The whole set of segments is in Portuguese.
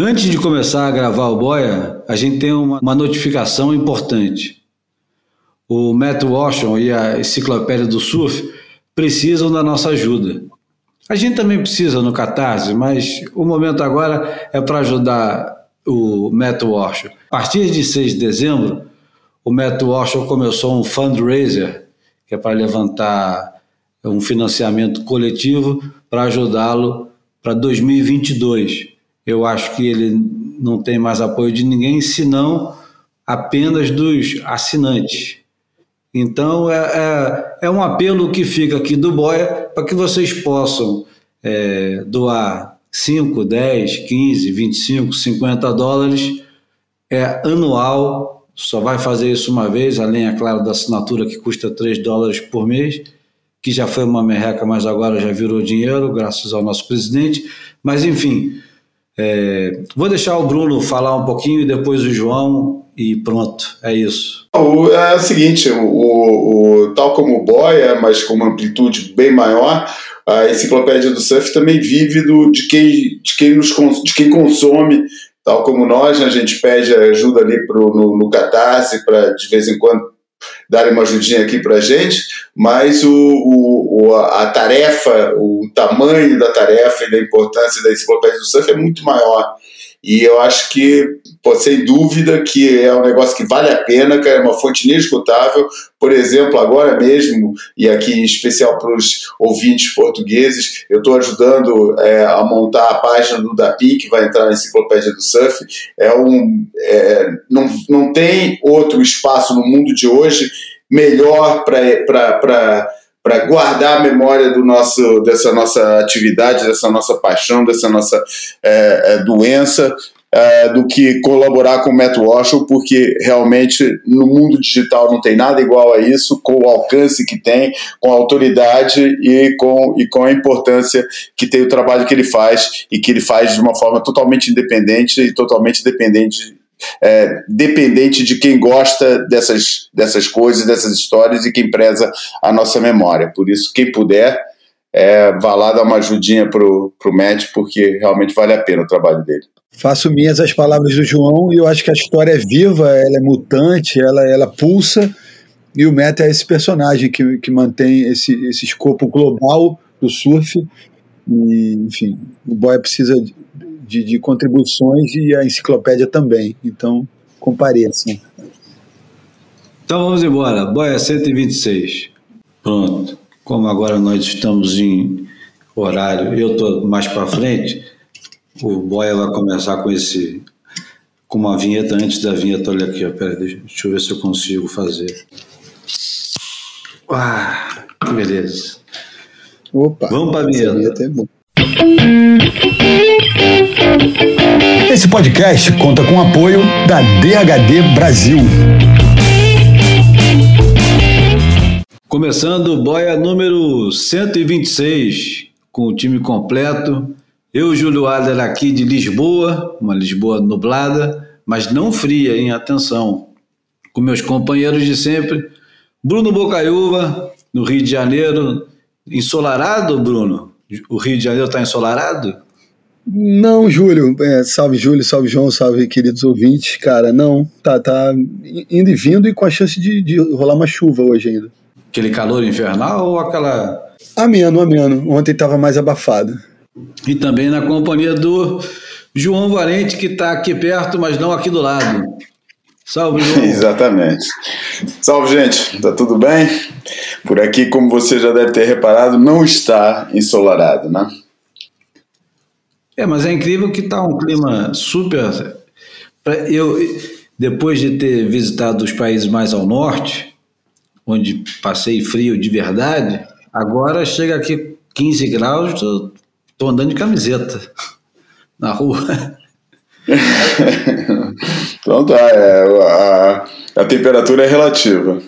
Antes de começar a gravar o Boia, a gente tem uma, uma notificação importante. O Matt Washington e a Enciclopédia do Surf precisam da nossa ajuda. A gente também precisa no Catarse, mas o momento agora é para ajudar o Matt Washington. A partir de 6 de dezembro, o Matt Washington começou um fundraiser, que é para levantar um financiamento coletivo para ajudá-lo para 2022. Eu acho que ele não tem mais apoio de ninguém, senão apenas dos assinantes. Então, é, é, é um apelo que fica aqui do Boia para que vocês possam é, doar 5, 10, 15, 25, 50 dólares é anual, só vai fazer isso uma vez, além, é claro, da assinatura que custa 3 dólares por mês, que já foi uma merreca, mas agora já virou dinheiro, graças ao nosso presidente. Mas, enfim, é, vou deixar o Bruno falar um pouquinho e depois o João e pronto, é isso. O, é o seguinte, o, o, tal como o Boia, mas com uma amplitude bem maior, a enciclopédia do surf também vive do, de, quem, de, quem nos, de quem consome, tal como nós, né, a gente pede ajuda ali pro, no, no Catarse para de vez em quando darem uma ajudinha aqui para a gente, mas o, o, a tarefa, o tamanho da tarefa e da importância da enciclopédia do surf é muito maior. E eu acho que, pô, sem dúvida, que é um negócio que vale a pena, que é uma fonte inesgotável. Por exemplo, agora mesmo, e aqui em especial para os ouvintes portugueses, eu estou ajudando é, a montar a página do DAPI, que vai entrar na Enciclopédia do Surf. É um, é, não, não tem outro espaço no mundo de hoje melhor para para guardar a memória do nosso, dessa nossa atividade, dessa nossa paixão, dessa nossa é, é, doença, é, do que colaborar com o Matt Washington, porque realmente no mundo digital não tem nada igual a isso, com o alcance que tem, com a autoridade e com, e com a importância que tem o trabalho que ele faz e que ele faz de uma forma totalmente independente e totalmente dependente é, dependente de quem gosta dessas, dessas coisas, dessas histórias e quem preza a nossa memória. Por isso, quem puder, é, vá lá dar uma ajudinha pro, pro Matt, porque realmente vale a pena o trabalho dele. Faço minhas as palavras do João e eu acho que a história é viva, ela é mutante, ela, ela pulsa e o Matt é esse personagem que, que mantém esse, esse escopo global do surf e, enfim, o Boy precisa de, de contribuições e a enciclopédia também. Então, compareçam. Então vamos embora. Boia 126. Pronto. Como agora nós estamos em horário, eu estou mais para frente, o Boia vai começar com esse com uma vinheta antes da vinheta. Olha aqui, ó, pera, deixa, deixa eu ver se eu consigo fazer. Ah, que beleza. Opa, Vamos para a vinheta. vinheta é bom. Esse podcast conta com o apoio da DHD Brasil. Começando boia número 126, com o time completo. Eu, Júlio Adler, aqui de Lisboa, uma Lisboa nublada, mas não fria, hein? Atenção. Com meus companheiros de sempre, Bruno Bocaiúva, no Rio de Janeiro. Ensolarado, Bruno? O Rio de Janeiro está ensolarado? Não, Júlio. É, salve, Júlio, salve, João, salve, queridos ouvintes. Cara, não. Tá, tá indo e vindo e com a chance de, de rolar uma chuva hoje ainda. Aquele calor infernal ou aquela. Ameno, ameno. Ontem estava mais abafado. E também na companhia do João Valente, que está aqui perto, mas não aqui do lado. Salve, João. Exatamente. Salve, gente. Tá tudo bem? Por aqui, como você já deve ter reparado, não está ensolarado, né? É, mas é incrível que está um clima super. Eu, depois de ter visitado os países mais ao norte, onde passei frio de verdade, agora chega aqui 15 graus, estou andando de camiseta na rua. então tá, é, a, a temperatura é relativa.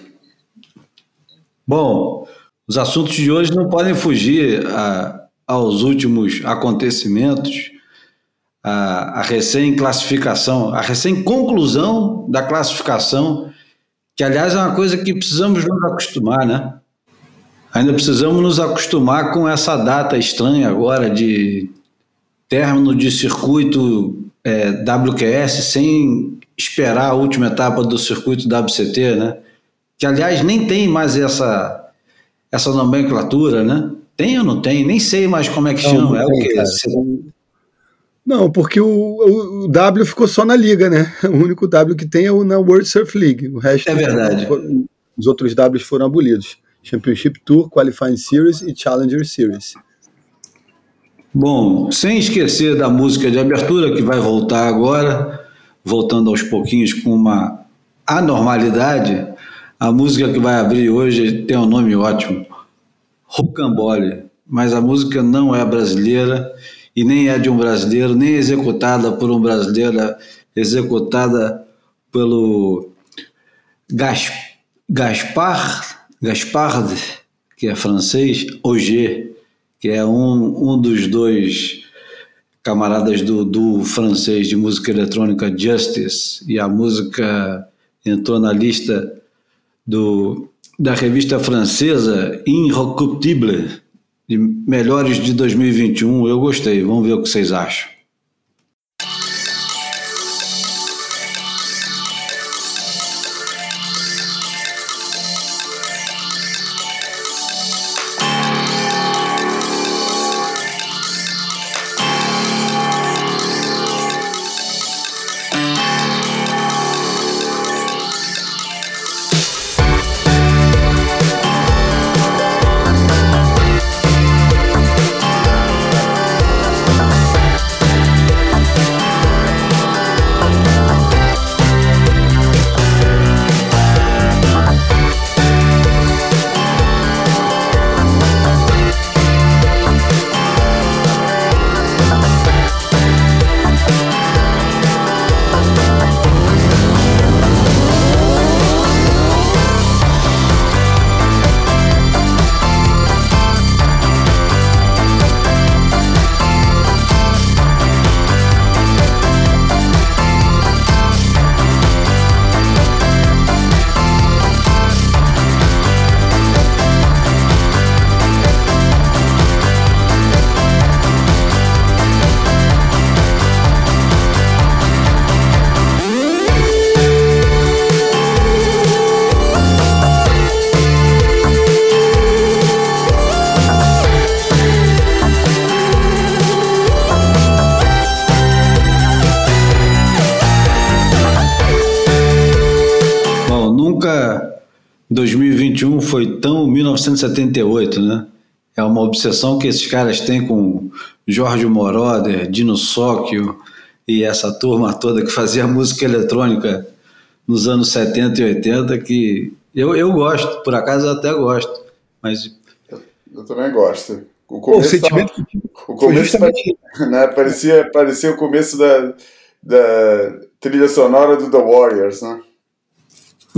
Bom, os assuntos de hoje não podem fugir a, aos últimos acontecimentos, a, a recém-classificação, a recém-conclusão da classificação, que aliás é uma coisa que precisamos nos acostumar, né? Ainda precisamos nos acostumar com essa data estranha agora de término de circuito é, WQS sem esperar a última etapa do circuito WCT, né? Que aliás nem tem mais essa essa nomenclatura, né? Tem ou não tem? Nem sei mais como é que não, chama. Não é tem, o quê? Não, porque o, o, W ficou só na liga, né? O único W que tem é o na World Surf League. O resto é verdade. os outros Ws foram abolidos. Championship Tour, Qualifying Series e Challenger Series. Bom, sem esquecer da música de abertura que vai voltar agora, voltando aos pouquinhos com uma anormalidade, a música que vai abrir hoje tem um nome ótimo, Rocambole, mas a música não é brasileira e nem é de um brasileiro, nem executada por um brasileiro, é executada pelo Gas, Gaspar, Gaspard, que é francês, Auger, que é um, um dos dois camaradas do, do francês de música eletrônica Justice, e a música entrou na lista do, da revista francesa Inrecuptible, de melhores de 2021. Eu gostei, vamos ver o que vocês acham. 1978, né? É uma obsessão que esses caras têm com Jorge Moroder, Dino Sóquio e essa turma toda que fazia música eletrônica nos anos 70 e 80 que eu, eu gosto, por acaso eu até gosto, mas... Eu, eu também gosto. O, começo o sentimento tava, o começo justamente... né, parecia, parecia o começo da, da trilha sonora do The Warriors, né?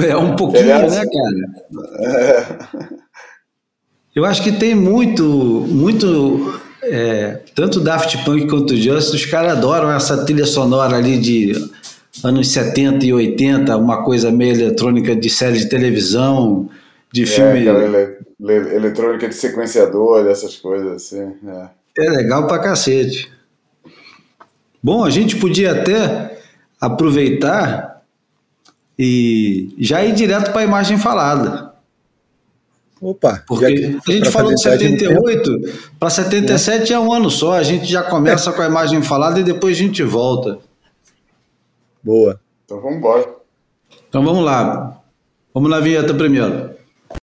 É um pouquinho, Aliás, né, cara? É. Eu acho que tem muito, muito. É, tanto Daft Punk quanto Just, os caras adoram essa trilha sonora ali de anos 70 e 80, uma coisa meio eletrônica de série de televisão, de é, filme. Cara, ele, eletrônica de sequenciador, essas coisas assim. É. é legal pra cacete. Bom, a gente podia até aproveitar e já ir direto para a imagem falada. Opa, porque a gente falou de 78, para 77 é. é um ano só, a gente já começa é. com a imagem falada e depois a gente volta. Boa. Então vamos embora. Então vamos lá. Vamos na vinheta primeiro.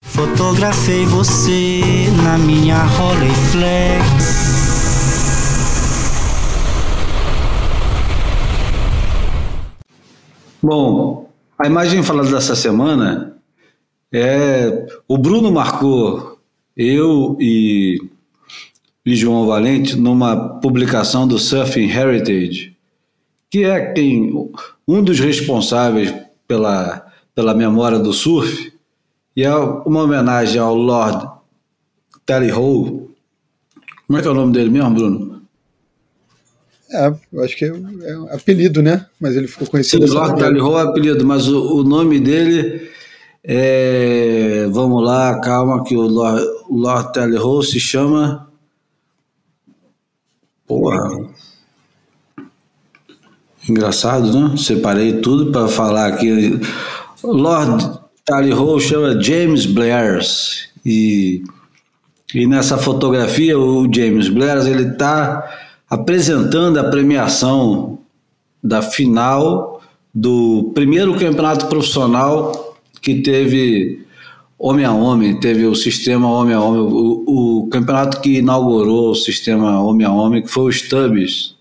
Fotografei você na minha Rolleiflex. Bom, a imagem falada dessa semana é. O Bruno marcou eu e, e João Valente numa publicação do Surfing Heritage, que é quem um dos responsáveis pela, pela memória do surf, e é uma homenagem ao Lord Tally Ho. Como é que é o nome dele mesmo, Bruno? É, eu acho que é, é apelido, né? Mas ele ficou conhecido. Sim, Lord Tallyho é apelido, mas o, o, nome dele é. Vamos lá, calma, que o Lord, Lord Tallyho se chama. Porra. Engraçado, né? Separei tudo para falar aqui. Lord Tally Hall chama James Blair e, e nessa fotografia o James Blair ele está apresentando a premiação da final do primeiro campeonato profissional que teve homem a homem, teve o sistema homem a homem, o, o campeonato que inaugurou o sistema homem a homem, que foi o Stubbs,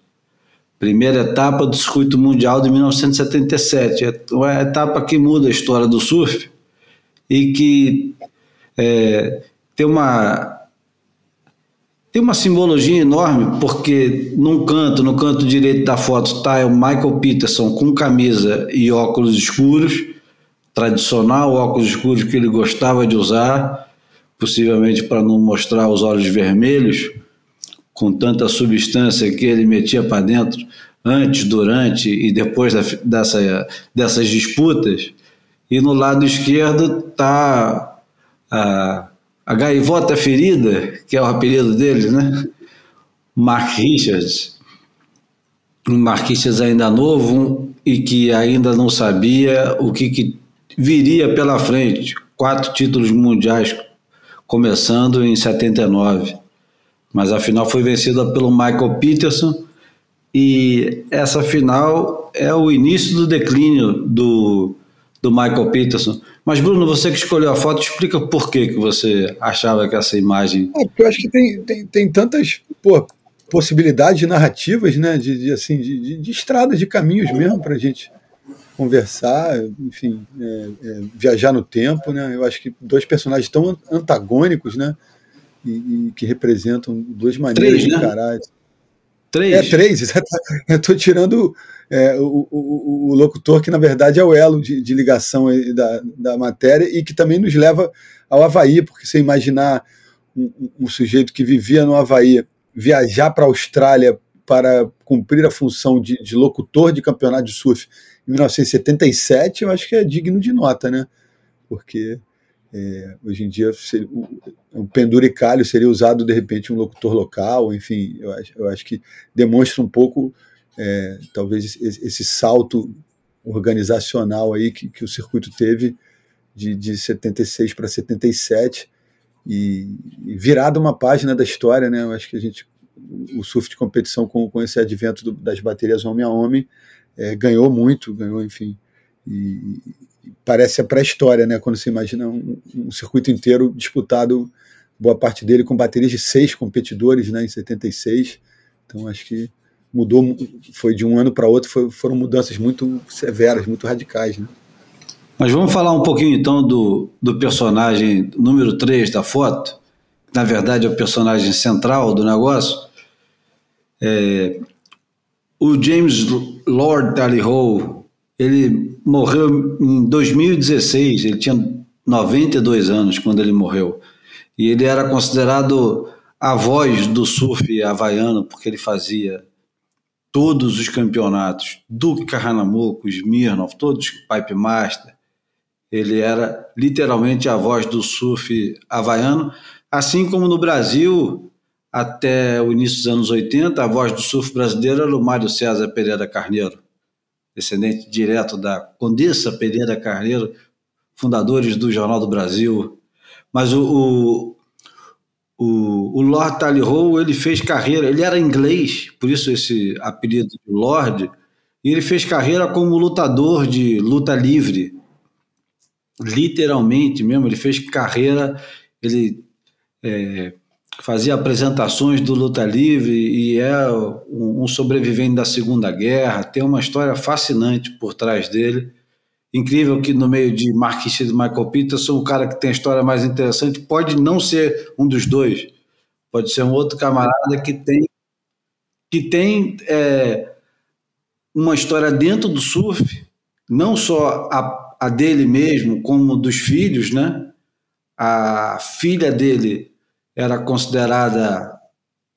primeira etapa do circuito mundial de 1977, é uma etapa que muda a história do surf e que é, tem uma tem uma simbologia enorme porque num canto, no canto direito da foto está o Michael Peterson com camisa e óculos escuros tradicional, óculos escuros que ele gostava de usar, possivelmente para não mostrar os olhos vermelhos, com tanta substância que ele metia para dentro antes, durante e depois da, dessa, dessas disputas. E no lado esquerdo está a, a gaivota ferida, que é o apelido dele, né? Mark Richards. Um Mark Richards ainda novo e que ainda não sabia o que, que viria pela frente. Quatro títulos mundiais, começando em 79. Mas a final foi vencida pelo Michael Peterson. E essa final é o início do declínio do, do Michael Peterson. Mas, Bruno, você que escolheu a foto, explica por que, que você achava que essa imagem. É, eu acho que tem, tem, tem tantas pô, possibilidades narrativas, né? De, de assim, de, de, de estradas, de caminhos mesmo para gente conversar, enfim, é, é, viajar no tempo, né? Eu acho que dois personagens tão antagônicos, né? E, e que representam duas maneiras três, de né? encarar. Né? Três. É, três, exatamente. Eu estou tirando é, o, o, o, locutor, que na verdade é o elo de, de ligação da, da matéria e que também nos leva ao Havaí, porque você imaginar um, um sujeito que vivia no Havaí viajar para a Austrália para cumprir a função de, de locutor de campeonato de surf 1977, eu acho que é digno de nota, né? Porque é, hoje em dia seria, um penduricalho seria usado de repente um locutor local, enfim, eu acho, eu acho que demonstra um pouco é, talvez esse, esse, salto organizacional aí que, que o circuito teve de, de 76 para 77 e, e virada uma página da história, né? Eu acho que a gente o surf de competição com, com esse advento do, das baterias homem a homem é, ganhou muito, ganhou, enfim. E, e parece a pré-história, né? Quando você imagina um, um, circuito inteiro disputado, boa parte dele com baterias de seis competidores, né? Em 76. Então acho que mudou, foi de um ano para outro, foi, foram mudanças muito severas, muito radicais, né? Mas vamos falar um pouquinho então do, do personagem número 3 da foto, que na verdade é o personagem central do negócio. É, o James Lord Tally Hall, ele morreu em 2016, ele tinha 92 anos quando ele morreu. E ele era considerado a voz do surf havaiano, porque ele fazia todos os campeonatos, Duke Kahanamoku, Smirnoff, todos Pipe Master. Ele era literalmente a voz do surf havaiano, assim como no Brasil até o início dos anos 80, a voz do surf brasileiro era o Mário César Pereira Carneiro, descendente direto da Condessa Pereira Carneiro, fundadores do Jornal do Brasil. Mas o, o, o, o Lord Tallyho, ele fez carreira, ele era inglês, por isso esse apelido de Lord, e ele fez carreira como lutador de luta livre, literalmente mesmo, ele fez carreira, ele... É, fazia apresentações do Luta Livre e é um sobrevivente da Segunda Guerra, tem uma história fascinante por trás dele. Incrível que no meio de Marquis e Michael Peterson, o cara que tem a história mais interessante pode não ser um dos dois, pode ser um outro camarada que tem que tem é, uma história dentro do surf, não só a, a dele mesmo, como dos filhos, né? A filha dele era considerada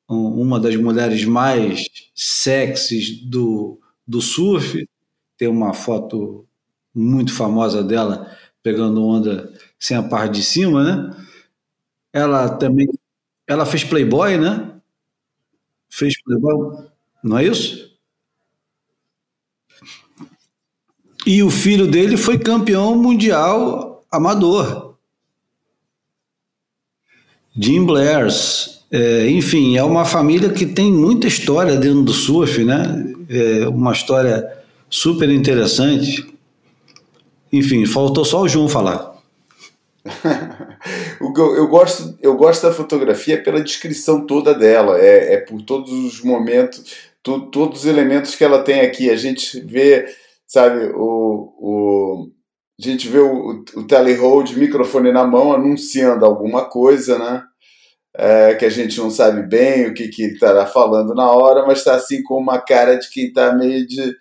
uma das mulheres mais sexys do, do surf. Tem uma foto muito famosa dela pegando onda sem a parte de cima, né? Ela também, ela fez Playboy, né? Fez Playboy, não é isso? E o filho dele foi campeão mundial amador. Jim Blairs. É, enfim, é uma família que tem muita história dentro do surf, né? É uma história super interessante. Enfim, faltou só o João falar. eu, gosto, eu gosto da fotografia pela descrição toda dela, é, é por todos os momentos, tu, todos os elementos que ela tem aqui. A gente vê, sabe, o, o, a gente vê o, o telehold, microfone na mão, anunciando alguma coisa, né? É, que a gente não sabe bem o que, que ele estará falando na hora, mas está assim com uma cara de quem está meio de.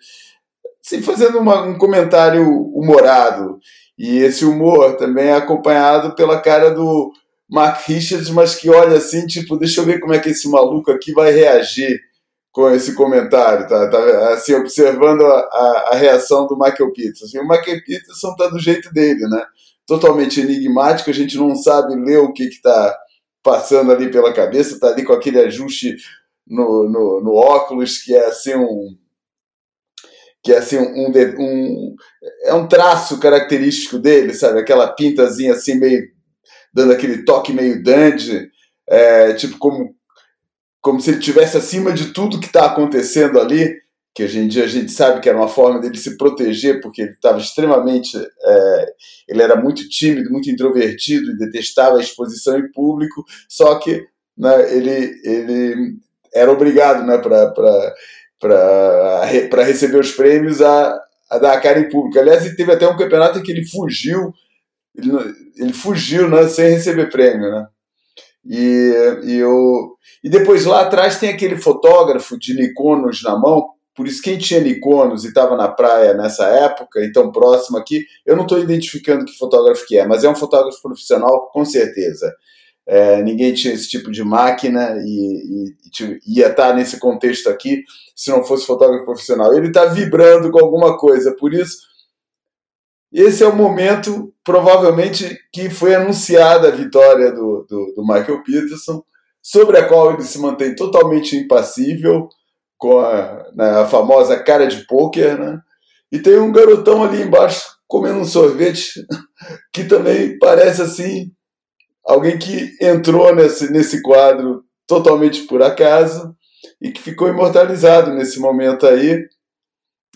Assim, fazendo uma, um comentário humorado. E esse humor também é acompanhado pela cara do Mark Richards, mas que olha assim, tipo, deixa eu ver como é que esse maluco aqui vai reagir com esse comentário, tá? tá assim, observando a, a, a, reação do Michael Peterson. Assim, o Michael Peterson tá do jeito dele, né? Totalmente enigmático, a gente não sabe ler o que que tá passando ali pela cabeça, tá ali com aquele ajuste no, no, no óculos que é assim um que é assim um, um, é um traço característico dele, sabe? Aquela pintazinha assim meio dando aquele toque meio dandy, é, tipo como como se ele tivesse acima de tudo que está acontecendo ali, que hoje em dia a gente sabe que era uma forma dele se proteger, porque ele estava extremamente, é, ele era muito tímido, muito introvertido e detestava a exposição em público, só que né, ele, ele era obrigado, né, para para receber os prêmios a, a dar a cara em público. Aliás, ele teve até um campeonato em que ele fugiu, ele, ele fugiu né, sem receber prêmio. Né? E, e, eu, e depois lá atrás tem aquele fotógrafo de Nikonos na mão, por isso quem tinha Nikonos e estava na praia nessa época, então próximo aqui, eu não estou identificando que fotógrafo que é, mas é um fotógrafo profissional com certeza. É, ninguém tinha esse tipo de máquina e, e, e ia estar nesse contexto aqui se não fosse fotógrafo profissional. Ele está vibrando com alguma coisa, por isso esse é o momento, provavelmente, que foi anunciada a vitória do, do, do Michael Peterson, sobre a qual ele se mantém totalmente impassível, com a, né, a famosa cara de pôquer, né? E tem um garotão ali embaixo comendo um sorvete, que também parece assim alguém que entrou nesse, nesse quadro totalmente por acaso e que ficou imortalizado nesse momento aí.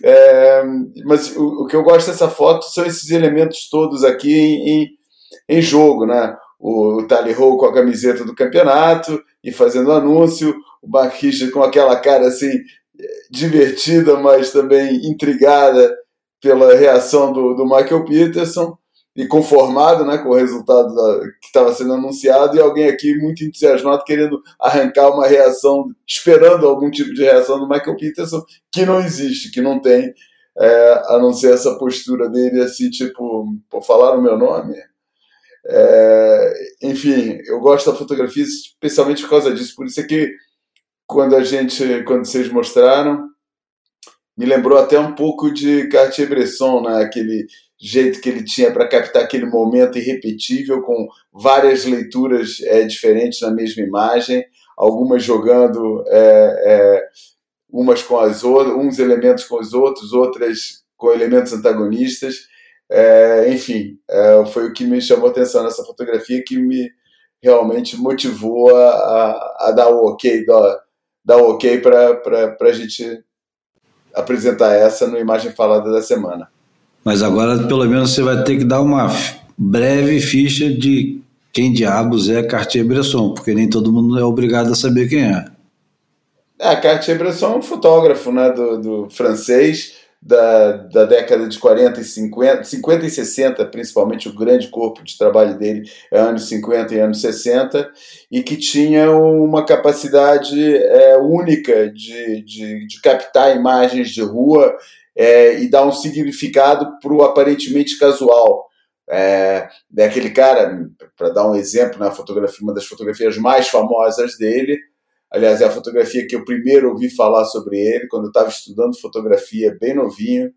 É, mas o, o, que eu gosto dessa foto são esses elementos todos aqui em, em, em jogo, né? O, o Tally Ho com a camiseta do campeonato e fazendo anúncio, o Mark com aquela cara assim divertida, mas também intrigada pela reação do, do Michael Peterson e conformado né, com o resultado da, que estava sendo anunciado, e alguém aqui muito entusiasmado querendo arrancar uma reação, esperando algum tipo de reação do Michael Peterson, que não existe, que não tem, é, a não ser essa postura dele, assim, tipo, por falar o meu nome. É, enfim, eu gosto da fotografia especialmente por causa disso, por isso é que quando a gente, quando vocês mostraram, me lembrou até um pouco de Cartier-Bresson, né? aquele jeito que ele tinha para captar aquele momento irrepetível, com várias leituras é, diferentes na mesma imagem, algumas jogando é, umas com as outras, uns elementos com os outros, outras com elementos antagonistas. Enfim, foi o que me chamou a atenção nessa fotografia, que me realmente motivou a, a, dar o ok, dar o ok para a gente apresentar essa no Imagem Falada da semana. Mas agora, pelo menos, você vai ter que dar uma breve ficha de quem diabos é Cartier-Bresson, porque nem todo mundo é obrigado a saber quem é. É, Cartier-Bresson é um fotógrafo né, do, do francês da, da década de 40 e 50, 50 e 60, principalmente o grande corpo de trabalho dele é anos 50 e anos 60, e que tinha uma capacidade é, única de, de, de captar imagens de rua é, e dar um significado para o aparentemente casual. É, é aquele cara, para dar um exemplo, na fotografia, uma das fotografias mais famosas dele, aliás, é a fotografia que eu primeiro ouvi falar sobre ele, quando eu estava estudando fotografia bem novinho,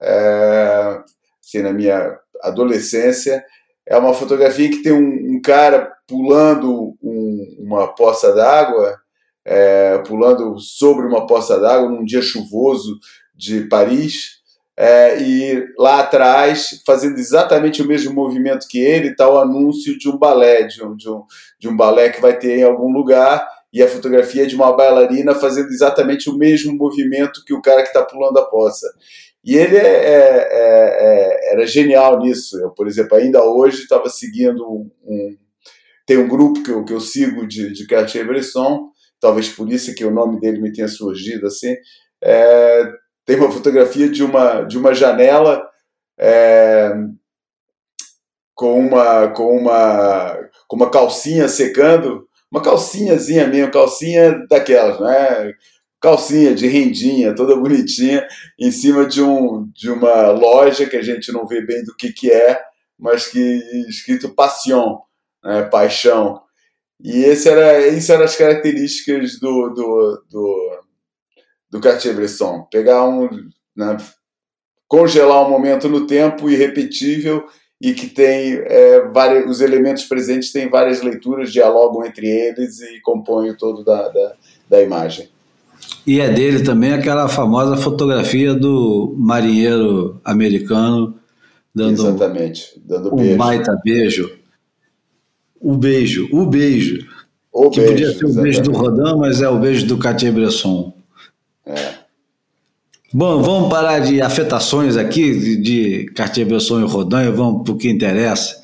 é, assim, na minha adolescência. É uma fotografia que tem um, um cara pulando um, uma poça d'água, é, pulando sobre uma poça d'água num dia chuvoso de Paris, é, e lá atrás, fazendo exatamente o mesmo movimento que ele, está o anúncio de um balé, de um, de, um, de um balé que vai ter em algum lugar, e a fotografia é de uma bailarina fazendo exatamente o mesmo movimento que o cara que está pulando a poça. E ele é, é, é, era genial nisso. Eu, por exemplo, ainda hoje estava seguindo um, um, Tem um grupo que eu, que eu sigo de, de Cartier-Bresson, talvez por isso que o nome dele me tenha surgido assim. Tem uma fotografia de uma, de uma janela é, com, uma, com, uma, com uma calcinha secando, uma calcinhazinha mesmo, calcinha daquelas, né? calcinha de rendinha, toda bonitinha, em cima de, um, de uma loja que a gente não vê bem do que, que é, mas que escrito Passion, né, paixão. E esse era, isso eram as características do, do, do, do Cartier-Bresson. Pegar um... Né, congelar um momento no tempo irrepetível e que tem é, vários, os elementos presentes têm várias leituras, dialogam entre eles e compõem o todo da, da, da imagem. E é dele também aquela famosa fotografia do marinheiro americano dando, Exatamente, dando um beijo. baita beijo. O beijo, o beijo. O que beijo, podia ser o beijo do Rodin, mas é o beijo do Cartier-Bresson. É. Bom, vamos parar de afetações aqui de, de Cartier-Bresson e Rodin e vamos para o que interessa,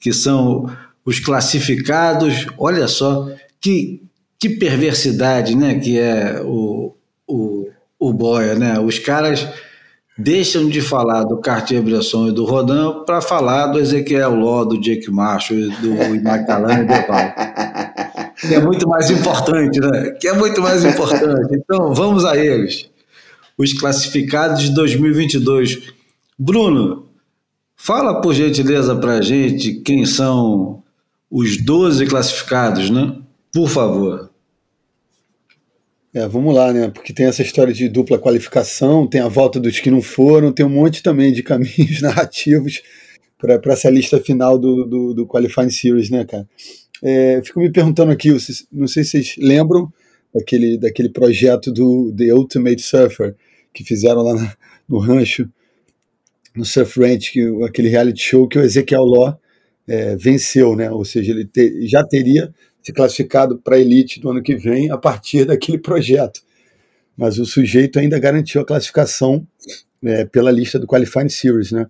que são os classificados. Olha só que que perversidade, né? Que é o, o, o Boia, né? Os caras deixam de falar do Cartier-Bresson e do Rodin para falar do Ezequiel Ló, do Jake Marshall do Macallan e do Val. Que é muito mais importante, né? Que é muito mais importante. Então, vamos a eles. Os classificados de 2022. Bruno, fala por gentileza para a gente quem são os 12 classificados, né? Por favor. É, vamos lá, né? Porque tem essa história de dupla qualificação, tem a volta dos que não foram, tem um monte também de caminhos narrativos para essa lista final do, do, do, Qualifying Series, né, cara? É, fico me perguntando aqui, não sei se vocês lembram daquele, daquele projeto do The Ultimate Surfer que fizeram lá no rancho, no Surf Ranch, que, aquele reality show que o Ezequiel Law é, venceu, né? Ou seja, ele te, já teria se classificado para a elite do ano que vem a partir daquele projeto. Mas o sujeito ainda garantiu a classificação é, pela lista do Qualifying Series, né?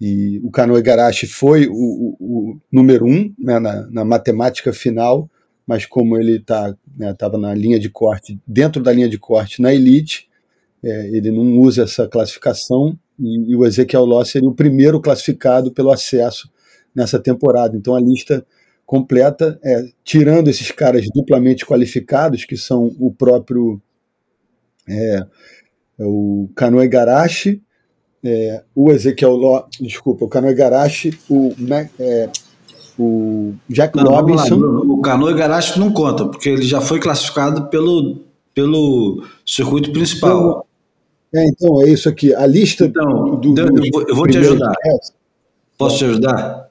E o Kanoe Garashi foi o, o, o número um né, na, na, matemática final, mas como ele estava tá, né, na linha de corte, dentro da linha de corte na elite, é, ele não usa essa classificação e, e o Ezequiel Ló seria o primeiro classificado pelo acesso nessa temporada. Então a lista completa, é, tirando esses caras duplamente qualificados, que são o próprio é, é o Kanoe Garashi, é, o Ezequiel Ló, desculpa, o Kanoe Garashi, o, é, o Jack não, Robinson. O Kanoe Garashi não conta, porque ele já foi classificado pelo, pelo circuito principal. Então, é, então, é isso aqui. A lista então, do, do, eu, vou te ajudar. Posso te ajudar?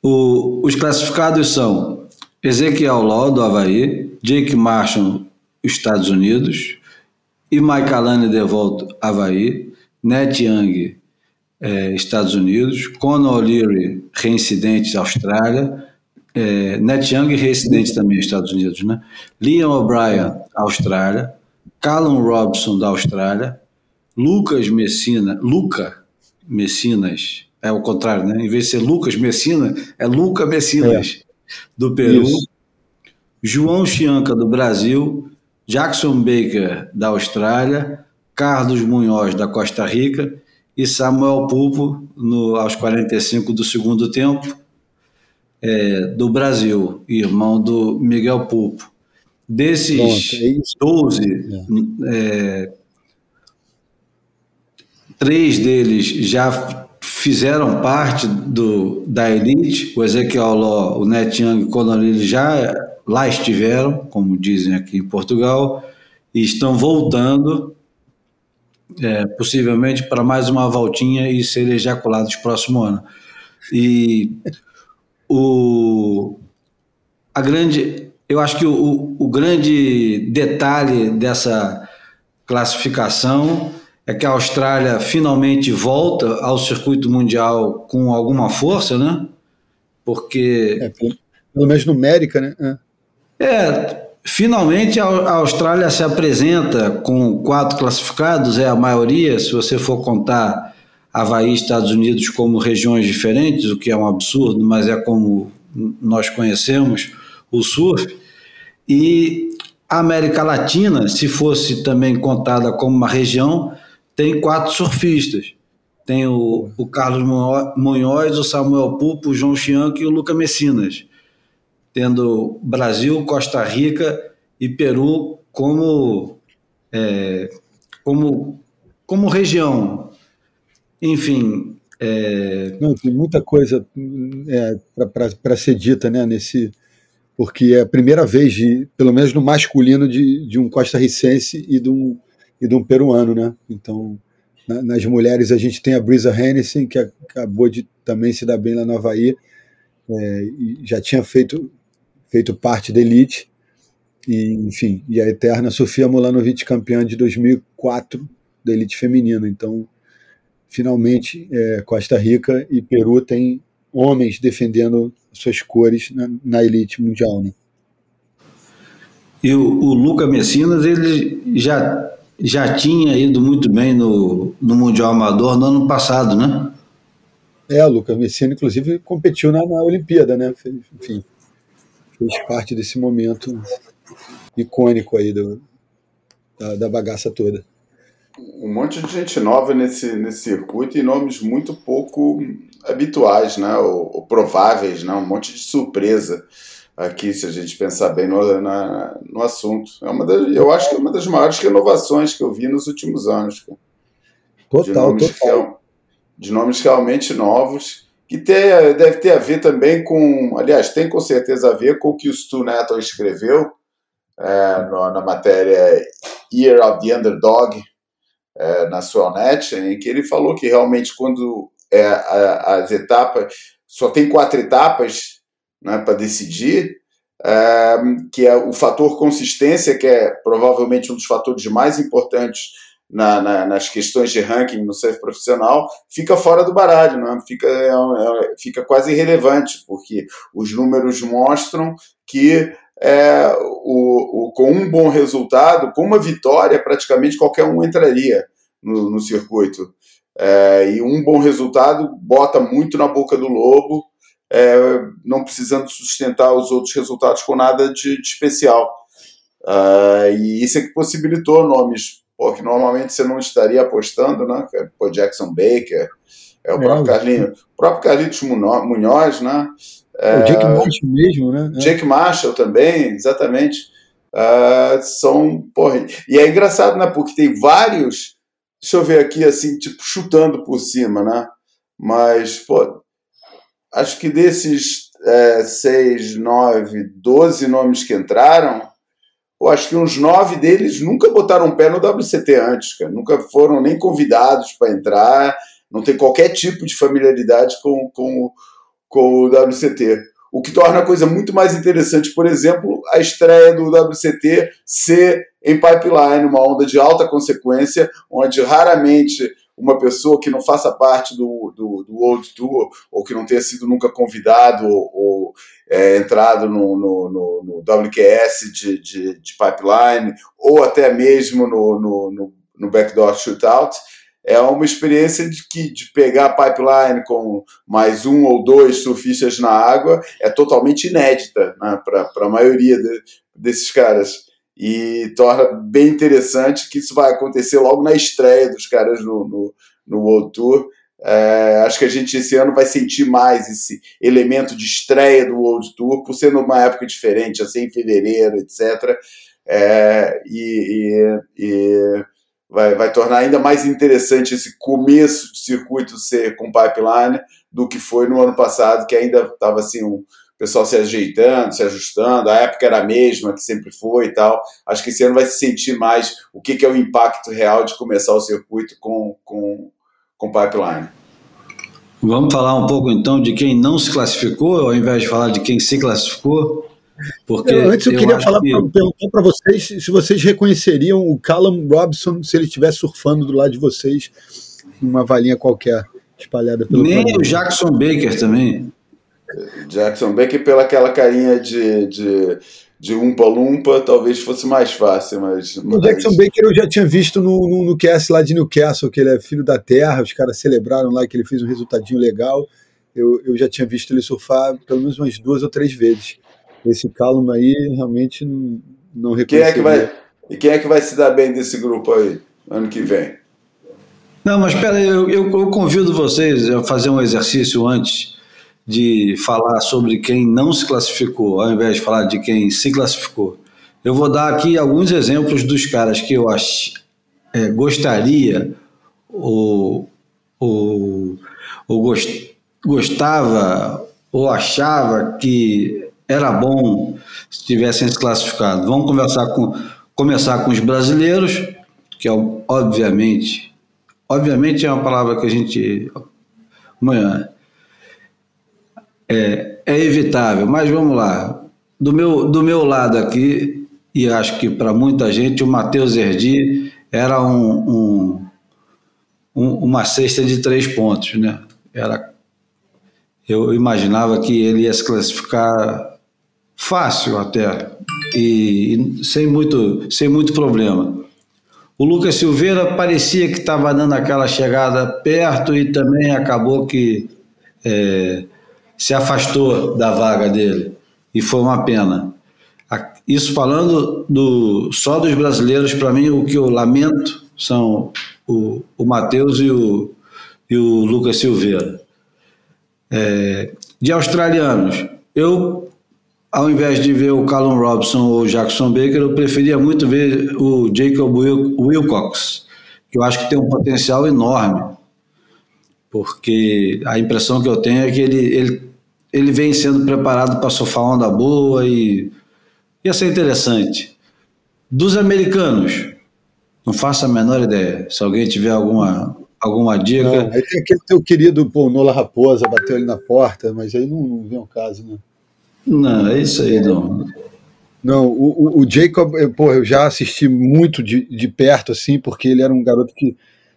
O, os classificados são Ezequiel Law, do Havaí, Jake Marshall, Estados Unidos, e Mike Alane de volta, Havaí, Net Young, eh, Estados Unidos, Conor O'Leary, reincidente, Austrália, eh, Net Young, reincidente também, Estados Unidos, né? Liam O'Brien, Austrália, Callum Robson, da Austrália, Lucas Messina, Luca Messinas, é o contrário, né? Em vez de ser Lucas Messina, é Luca Messinas, é. do Peru. Isso. João Chianca, do Brasil. Jackson Baker, da Austrália. Carlos Munhoz, da Costa Rica. E Samuel Pulpo, no, aos 45 do segundo tempo, é, do Brasil, irmão do Miguel Pulpo. Desses Pronto, é 12, é. três deles já fizeram parte do, da elite, o Ezequiel Ló, o Net Young, quando eles já lá estiveram, como dizem aqui em Portugal, e estão voltando, é, possivelmente para mais uma voltinha e serem ejaculados próximo ano. E o, a grande, eu acho que o, o grande detalhe dessa classificação é é que a Austrália finalmente volta ao circuito mundial com alguma força, né? Porque. É, pelo, pelo menos numérica, né? É. finalmente a Austrália se apresenta com quatro classificados, é a maioria, se você for contar Havaí e Estados Unidos como regiões diferentes, o que é um absurdo, mas é como nós conhecemos o surf. E a América Latina, se fosse também contada como uma região, tem quatro surfistas. Tem o, o Carlos Munhoz, o Samuel Pupo, o João Chianco e o Luca Messinas. Tendo Brasil, Costa Rica e Peru como, é, como, como região. Enfim. É... Não, tem muita coisa é, para ser dita né, nesse, porque é a primeira vez, de, pelo menos no masculino, de, de um costarricense e de um, e de um peruano, né? Então, na, nas mulheres a gente tem a Brisa Hennessy, que acabou de também se dar bem lá no Havaí, é, já tinha feito, feito parte da elite, e, enfim, e a eterna Sofia Molanovic, campeã de 2004 da elite feminina. Então, finalmente, é, Costa Rica e Peru têm homens defendendo suas cores na, na elite mundial. Né? E o, o Luca Messinas, ele já, já tinha ido muito bem no, no Mundial Amador no ano passado, né? É, o Luca Messina, inclusive, competiu na, na Olimpíada, né? Enfim, fez parte desse momento icônico aí do, da, da bagaça toda um monte de gente nova nesse, nesse circuito e nomes muito pouco habituais, né? Ou, ou, prováveis, né? Um monte de surpresa aqui, se a gente pensar bem no, na, no assunto. É uma das, eu acho que é uma das maiores renovações que eu vi nos últimos anos. Total, de nomes, total. de nomes realmente novos, que ter, deve ter a ver também com, aliás, tem com certeza a ver com o que o Stu Neto escreveu é, no, na matéria Year of the Underdog, é, na net, em que ele falou que realmente quando é, a, as etapas só tem quatro etapas né, para decidir, é, que é o fator consistência, que é provavelmente um dos fatores mais importantes na, na, nas questões de ranking no surf profissional, fica fora do baralho, né? fica, é, é, fica quase irrelevante, porque os números mostram que é, o, o, com um bom resultado, com uma vitória, praticamente qualquer um entraria no, no circuito. É, e um bom resultado bota muito na boca do lobo, é, não precisando sustentar os outros resultados com nada de, de especial. Uh, e isso é que possibilitou nomes pô, que normalmente você não estaria apostando, né? O Jackson Baker, é o próprio é, Carlinhos, o próprio Carlitos Munhoz, né? É, o Jake Marshall mesmo, né? Jake Marshall também, exatamente. Uh, são, porra, e é engraçado, né? Porque tem vários, deixa eu ver aqui, assim, tipo, chutando por cima, né? Mas, pô, acho que desses é, seis, nove, doze nomes que entraram, eu acho que uns nove deles nunca botaram um pé no WCT antes, cara. Nunca foram nem convidados para entrar, não tem qualquer tipo de familiaridade com, com, com o WCT. O que torna a coisa muito mais interessante, por exemplo, a estreia do WCT ser em pipeline, uma onda de alta consequência, onde raramente uma pessoa que não faça parte do, do, do World Tour, ou que não tenha sido nunca convidado ou, ou é, entrado no, no, no, no WQS de, de, de, pipeline, ou até mesmo no, no, no backdoor shootout, é uma experiência de que de pegar a pipeline com mais um ou dois surfistas na água é totalmente inédita né, para a maioria de, desses caras. E torna bem interessante que isso vai acontecer logo na estreia dos caras no, no, no World Tour. É, acho que a gente esse ano vai sentir mais esse elemento de estreia do World Tour, por ser numa época diferente, assim, em fevereiro, etc. É, e, e, e vai, vai tornar ainda mais interessante esse começo de circuito ser com pipeline do que foi no ano passado, que ainda estava assim, um pessoal se ajeitando, se ajustando, a época era a mesma, que sempre foi e tal. Acho que esse ano vai se sentir mais o que, que é o impacto real de começar o circuito com, com, com pipeline. Vamos falar um pouco então de quem não se classificou, ao invés de falar de quem se classificou. Porque eu, antes eu, eu queria falar que... perguntar para vocês se vocês reconheceriam o Callum Robson se ele estivesse surfando do lado de vocês uma valinha qualquer espalhada pelo Nem planeta. o Jackson Baker também. Jackson Baker pela aquela carinha de, de, de umpa-lumpa talvez fosse mais fácil, mas... O Jackson Baker eu já tinha visto no, no, no cast lá de Newcastle, que ele é filho da terra, os caras celebraram lá que ele fez um resultadinho legal. Eu, eu já tinha visto ele surfar pelo menos umas duas ou três vezes. Esse Callum aí realmente não, não quem é que vai E quem é que vai se dar bem desse grupo aí, ano que vem? Não, mas espera eu, eu, eu convido vocês a fazer um exercício antes de falar sobre quem não se classificou, ao invés de falar de quem se classificou. Eu vou dar aqui alguns exemplos dos caras que eu ach, é, gostaria ou, ou, ou gost, gostava ou achava que era bom se tivessem se classificado. Vamos conversar com, começar com os brasileiros, que é obviamente, obviamente é uma palavra que a gente amanhã é, é evitável, mas vamos lá. Do meu, do meu lado aqui, e acho que para muita gente, o Matheus Erdi era um, um, um, uma cesta de três pontos, né? Era, eu imaginava que ele ia se classificar fácil até e, e sem muito sem muito problema. O Lucas Silveira parecia que estava dando aquela chegada perto e também acabou que é, se afastou da vaga dele e foi uma pena. Isso falando do, só dos brasileiros, para mim o que eu lamento são o, o Matheus e o, e o Lucas Silveira. É, de australianos, eu ao invés de ver o Callum Robson ou o Jackson Baker, eu preferia muito ver o Jacob Wilcox, que eu acho que tem um potencial enorme, porque a impressão que eu tenho é que ele, ele, ele vem sendo preparado para surfar onda boa e ia ser interessante. Dos americanos, não faço a menor ideia. Se alguém tiver alguma, alguma dica. Não, aí tem aquele teu querido pô, Nola Raposa, bateu ele na porta, mas aí não, não vem o caso, né? Não, é isso aí, não. Não, o, o Jacob, eu, pô, eu já assisti muito de, de perto, assim, porque ele era um garoto que,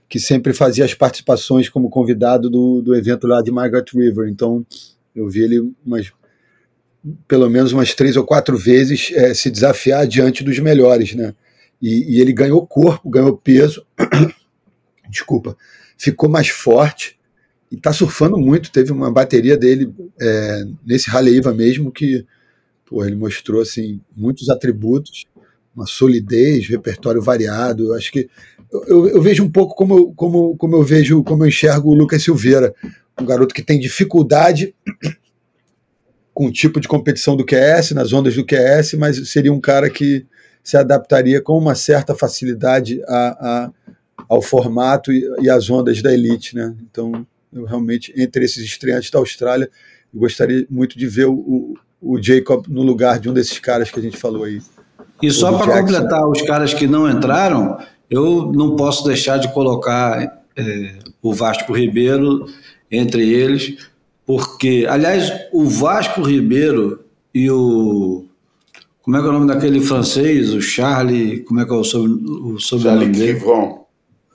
que sempre fazia as participações como convidado do, do evento lá de Margaret River. Então, eu vi ele umas, pelo menos umas três ou quatro vezes é, se desafiar diante dos melhores, né? E, e ele ganhou corpo, ganhou peso, desculpa, ficou mais forte e tá surfando muito. Teve uma bateria dele é, nesse Haleiva mesmo que pô, ele mostrou assim muitos atributos, uma solidez, repertório variado. Eu acho que eu, eu, vejo um pouco como, como, como eu vejo, como eu enxergo o Lucas Silveira, um garoto que tem dificuldade com o tipo de competição do QS, nas ondas do QS, mas seria um cara que se adaptaria com uma certa facilidade a, a ao formato e, e às ondas da elite, né? Então eu realmente, entre esses estreantes da Austrália, eu gostaria muito de ver o, o, Jacob no lugar de um desses caras que a gente falou aí. E só para completar os caras que não entraram, eu não posso deixar de colocar é, o Vasco Ribeiro entre eles, porque, aliás, o Vasco Ribeiro e o. Como é que é o nome daquele francês? O Charlie. Como é que é o, sobre, o sobrenome Charlie dele? Kivron.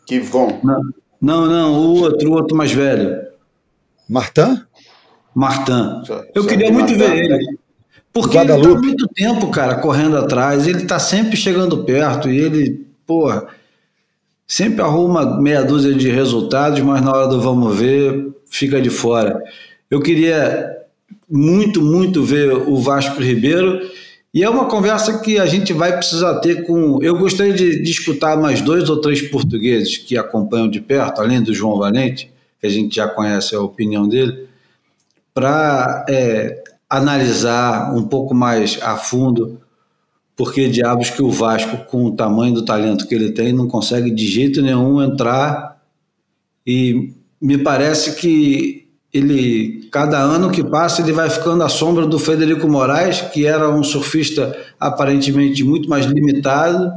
Kivron. Não, não, não, o outro, o outro mais velho. Martin? Martin. Eu queria muito ver ele. Porque ele está há muito tempo, cara, correndo atrás. Ele está sempre chegando perto e ele, porra, sempre arruma meia dúzia de resultados, mas na hora do vamos ver, fica de fora. Eu queria muito, muito ver o Vasco Ribeiro e é uma conversa que a gente vai precisar ter com. Eu gostaria de, de, escutar mais dois ou três portugueses que acompanham de perto, além do João Valente, que a gente já conhece a opinião dele, para é, analisar um pouco mais a fundo porque diabos que o Vasco, com o tamanho do talento que ele tem, não consegue de jeito nenhum entrar. E me parece que ele cada ano que passa ele vai ficando à sombra do Federico Moraes, que era um surfista aparentemente muito mais limitado,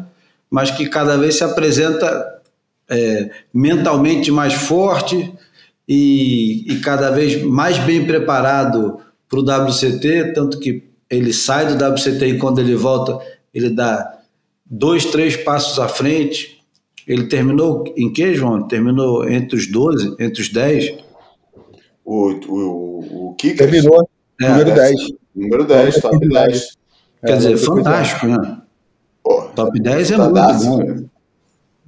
mas que cada vez se apresenta é, mentalmente mais forte e, e, cada vez mais bem preparado para o WCT, tanto que ele sai do WCT e quando ele volta, ele dá dois, três passos à frente. Ele terminou em que, João? Terminou entre os 12, entre os 10? O, o, o Kickers? Terminou, É, número é, 10. Número 10, top 10. Quer É, dizer, fantástico, né? Pô, Top 10 é muito bom. né?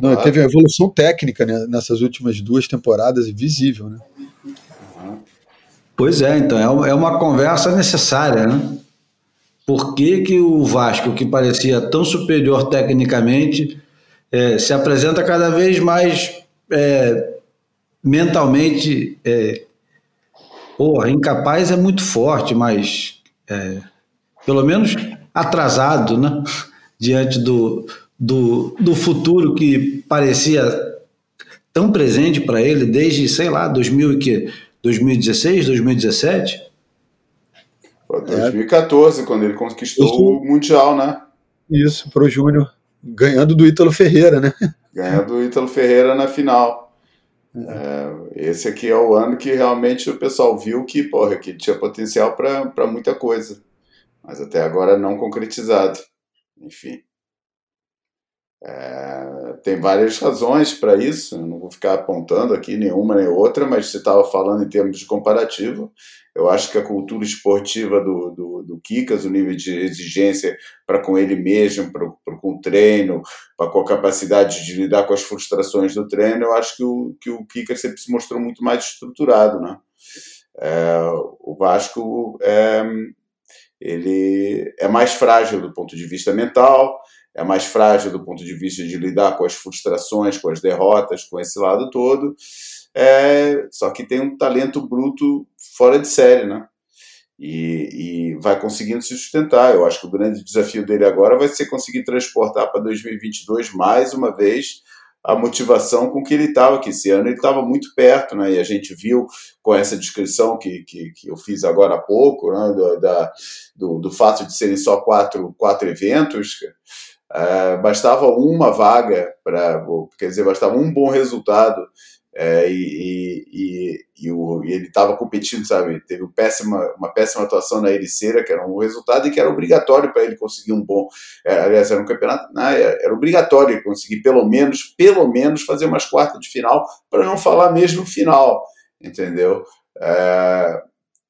Não, ele teve uma evolução técnica né, nessas últimas duas temporadas, visível, né? Pois é, então é uma- é uma conversa necessária, né? Por que, que o Vasco, que parecia tão superior tecnicamente, eh, se apresenta cada vez mais eh, mentalmente. eh, porra, incapaz é muito forte, mas eh, pelo menos atrasado, né? Diante do, do, do futuro que parecia tão presente para ele desde, sei lá, 2000 e quê? 2016, 2017? Pô, 2014, quando ele conquistou Isso. o Mundial, né? Isso, pro Júnior, ganhando do Ítalo Ferreira, né? Ganhando o Ítalo Ferreira na final. É, esse aqui é o ano que realmente o pessoal viu que, porra, que tinha potencial para muita coisa. Mas até agora não concretizado. Enfim. É, tem várias razões para isso, não vou ficar apontando aqui nenhuma nem outra, mas você estava falando em termos de comparativo. Eu acho que a cultura esportiva do, do, do Kikas, o nível de exigência para com ele mesmo, pra, com o treino, pra, com a capacidade de lidar com as frustrações do treino, eu acho que o, que o Kikas sempre se mostrou muito mais estruturado. Né? É, o Vasco é, ele é mais frágil do ponto de vista mental, é mais frágil do ponto de vista de lidar com as frustrações, com as derrotas, com esse lado todo. É, só que tem um talento bruto fora de série, né? E, e, vai conseguindo se sustentar. Eu acho que o grande desafio dele agora vai ser conseguir transportar para 2022 mais uma vez a motivação com que ele estava, que esse ano ele estava muito perto, né? E a gente viu com essa descrição que, que, que eu fiz agora há pouco, né? do, da, do, do fato de serem só quatro, quatro eventos. Uh, bastava uma vaga para, quer dizer, bastava um bom resultado é, e, e, e, o, e, ele estava competindo, sabe? Teve uma péssima, uma péssima atuação na Ericeira, que era um resultado e que era obrigatório para ele conseguir um bom. É, aliás, era um campeonato, não, era obrigatório ele conseguir pelo menos, pelo menos fazer umas quartas de final, para não falar mesmo final, entendeu? É,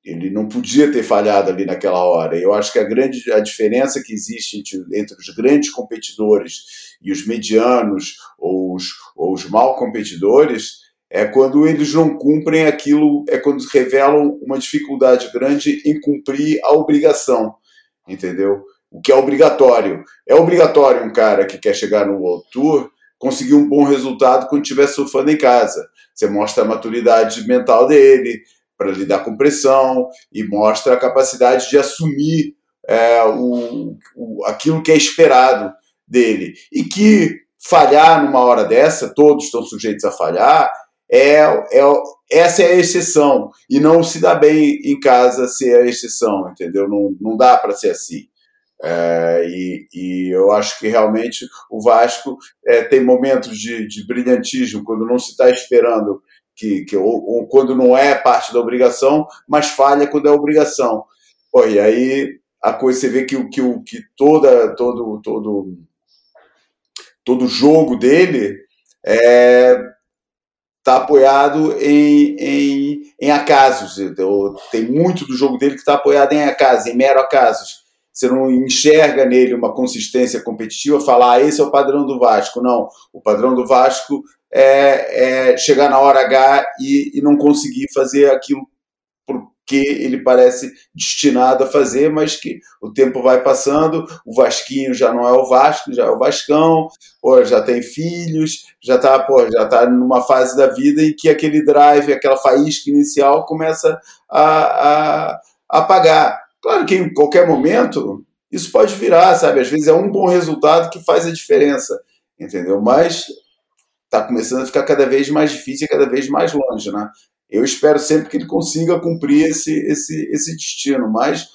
ele não podia ter falhado ali naquela hora. Eu acho que a grande a diferença que existe entre, entre os grandes competidores e os medianos ou os, ou os mal competidores é quando eles não cumprem aquilo, é quando revelam uma dificuldade grande em cumprir a obrigação, entendeu? O que é obrigatório. É obrigatório um cara que quer chegar no World Tour conseguir um bom resultado quando estiver surfando em casa. Você mostra a maturidade mental dele para lidar com pressão e mostra a capacidade de assumir é, o, o, aquilo que é esperado dele. E que falhar numa hora dessa, todos estão sujeitos a falhar, é, é, essa é a exceção. E não se dá bem em casa ser a exceção, entendeu? Não, não dá para ser assim. É, e, e, eu acho que realmente o Vasco é, tem momentos de, de, brilhantismo quando não se está esperando que, que ou, ou, quando não é parte da obrigação, mas falha quando é obrigação. Pô, e aí a coisa você vê que, que, que toda, todo todo todo jogo dele é, está apoiado em, em, em acasos. Então, tem muito do jogo dele que está apoiado em acasos, em mero acasos. Você não enxerga nele uma consistência competitiva, falar ah, esse é o padrão do Vasco. Não, o padrão do Vasco é, é chegar na hora H e, e não conseguir fazer aquilo porque ele parece destinado a fazer, mas que o tempo vai passando, o Vasquinho já não é o Vasco, já é o Vascão, pô, já tem filhos, já está já tá numa fase da vida em que aquele drive, aquela faísca inicial começa a, a, a apagar. Claro que em qualquer momento isso pode virar, sabe? Às vezes é um bom resultado que faz a diferença, entendeu? Mas está começando a ficar cada vez mais difícil e cada vez mais longe, né? Eu espero sempre que ele consiga cumprir esse, esse, esse destino, mas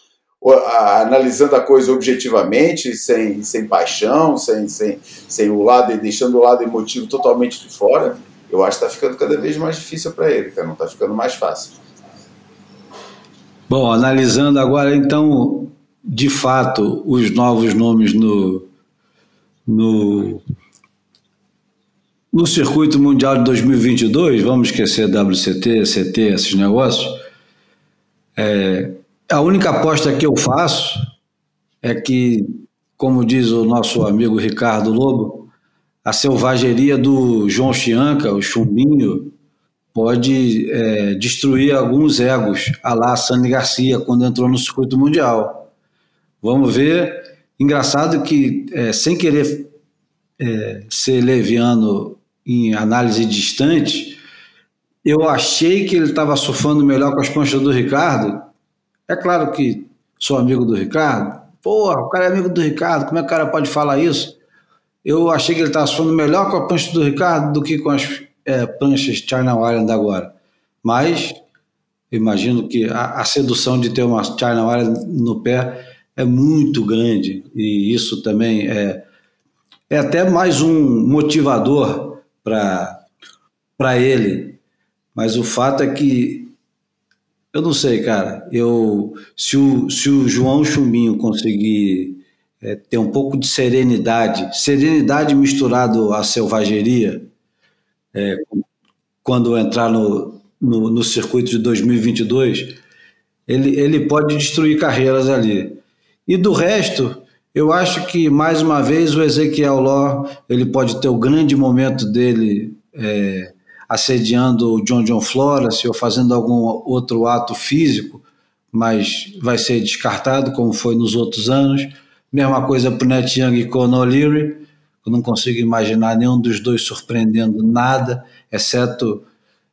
analisando a coisa objetivamente, sem, sem paixão, sem, sem, sem o lado, deixando o lado emotivo totalmente de fora, eu acho que está ficando cada vez mais difícil para ele, não está ficando mais fácil. Bom, analisando agora então de fato, os novos nomes no, no, no circuito mundial de 2022, vamos esquecer WCT, CT, esses negócios, é, a única aposta que eu faço é que, como diz o nosso amigo Ricardo Lobo, a selvageria do João Chianca, o chumbinho, pode é, destruir alguns egos, a lá Sandy Garcia, quando entrou no circuito mundial. Vamos ver. Engraçado que, é, sem querer é, ser leviano em análise distante, eu achei que ele estava surfando melhor com as pranchas do Ricardo. É claro que sou amigo do Ricardo. Porra, o cara é amigo do Ricardo, como é que o cara pode falar isso? Eu achei que ele estava surfando melhor com a prancha do Ricardo do que com as é, pranchas China Island agora. Mas imagino que a, a, sedução de ter uma China Island no pé é muito grande e isso também é, é até mais um motivador para ele. Mas o fato é que eu não sei, cara. Eu se o, se o João Chumbinho conseguir é, ter um pouco de serenidade, serenidade misturado à selvageria, é, quando entrar no, no, no, circuito de 2022, ele, ele pode destruir carreiras ali. E do resto, eu acho que, mais uma vez, o Ezequiel Ló ele pode ter o grande momento dele é, assediando o John John Flores ou fazendo algum outro ato físico, mas vai ser descartado, como foi nos outros anos. Mesma coisa para o Net Young e Conor O'Leary. Eu não consigo imaginar nenhum dos dois surpreendendo nada, exceto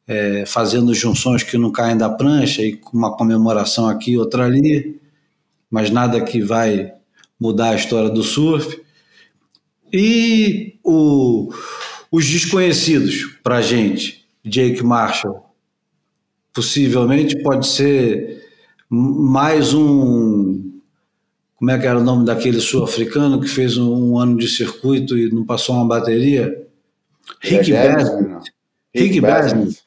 é, fazendo junções que não caem da prancha e com uma comemoração aqui, outra ali, mas nada que vai mudar a história do surf. E o, os desconhecidos para a gente, Jake Marshall, possivelmente pode ser mais um como é que era o nome daquele sul-africano que fez um, um, ano de circuito e não passou uma bateria? Rick é. Rick Basnet.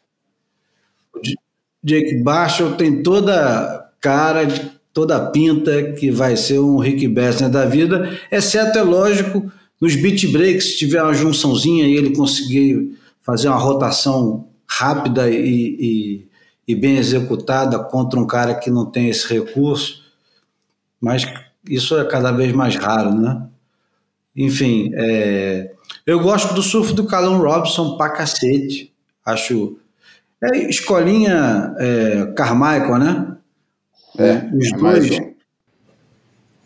Jake Marshall tem toda cara, toda pinta que vai ser um Rick Basnet da vida, exceto, é lógico, nos beat breaks, se tiver uma junçãozinha e ele conseguir fazer uma rotação rápida e, e, e bem executada contra um cara que não tem esse recurso, mas isso é cada vez mais raro, né? Enfim, é, eu gosto do surf do Callum Robson pra cacete. Acho. É escolinha é, Carmichael, né? É, os é dois.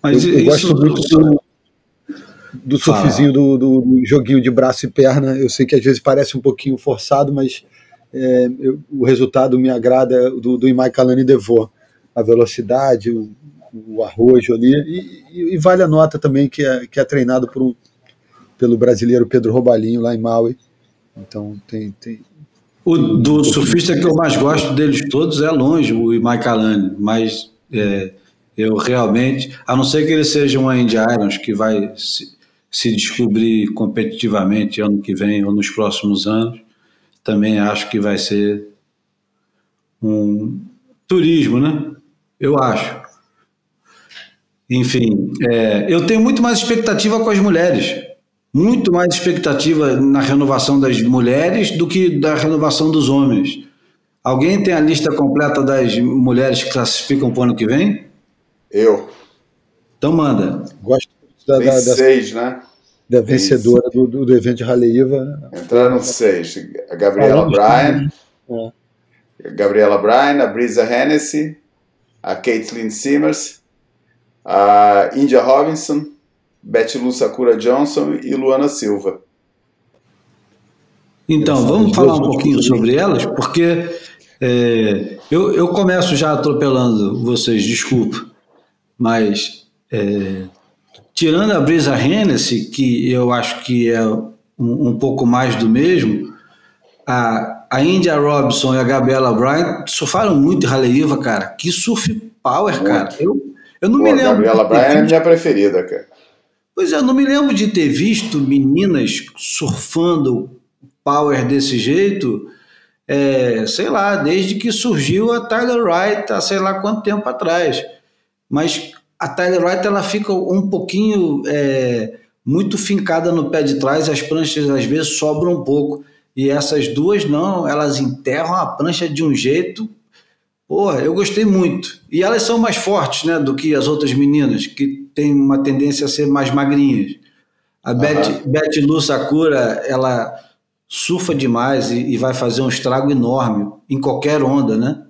Mas eu, eu gosto muito do, do surfzinho do, do, do, joguinho de braço e perna. Eu sei que às vezes parece um pouquinho forçado, mas é, eu, o resultado me agrada do, do Imai Kalani Devô. A velocidade, o, o arrojo ali, e, e, vale a nota também que é, que é treinado por um, pelo brasileiro Pedro Robalinho lá em Maui. Então tem. tem o do surfista que eu mais gosto deles todos é longe o Maikalani, mas é, eu realmente, a não ser que ele seja um Andy Irons que vai se, se descobrir competitivamente ano que vem ou nos próximos anos, também acho que vai ser um turismo, né? Eu acho. Enfim, é, eu tenho muito mais expectativa com as mulheres. Muito mais expectativa na renovação das mulheres do que da renovação dos homens. Alguém tem a lista completa das mulheres que classificam para o ano que vem? Eu. Então manda. Gosto da, da, seis, né? Da vencedora do, do, do, evento de Raleiva. Entraram seis. A Gabriela Bryan. É. Gabriela Bryan, a Brisa Hennessy, a Caitlin Simmers, a India Robinson, Betty Lu Sakura Johnson e Luana Silva. Então, vamos falar um pouquinho sobre elas, porque é, eu, eu começo já atropelando vocês, desculpa, mas é, tirando a Brisa Hennessy, que eu acho que é um, um pouco mais do mesmo, a, a India Robinson e a Gabriela Bryant surfaram muito em Raleiva, cara. Que surf power, cara. Eu, eu não Pô, me lembro. Gabriela Bryan é minha preferida, cara. Pois é, eu não me lembro de ter visto meninas surfando power desse jeito, é, sei lá, desde que surgiu a Tyler Wright, há sei lá quanto tempo atrás. Mas a Tyler Wright ela fica um pouquinho é, muito fincada no pé de trás, as pranchas às vezes sobram um pouco. E essas duas não, elas enterram a prancha de um jeito. Porra, eu gostei muito. E elas são mais fortes né, do que as outras meninas, que têm uma tendência a ser mais magrinhas. A uhum. Beth, Beth Lu Sakura, ela surfa demais e, e, vai fazer um estrago enorme em qualquer onda, né?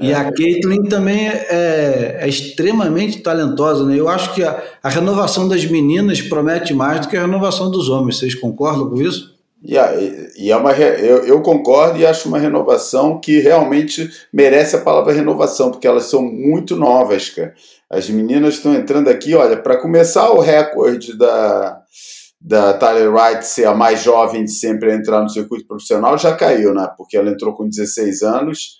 E a Caitlyn também é, é, é, extremamente talentosa, né? Eu acho que a, a, renovação das meninas promete mais do que a renovação dos homens. Vocês concordam com isso? Yeah, e é uma, eu, eu, concordo e acho uma renovação que realmente merece a palavra renovação, porque elas são muito novas, cara. As meninas estão entrando aqui, olha, para começar o recorde da, da Tyler Wright ser a mais jovem de sempre a entrar no circuito profissional já caiu, né? Porque ela entrou com 16 anos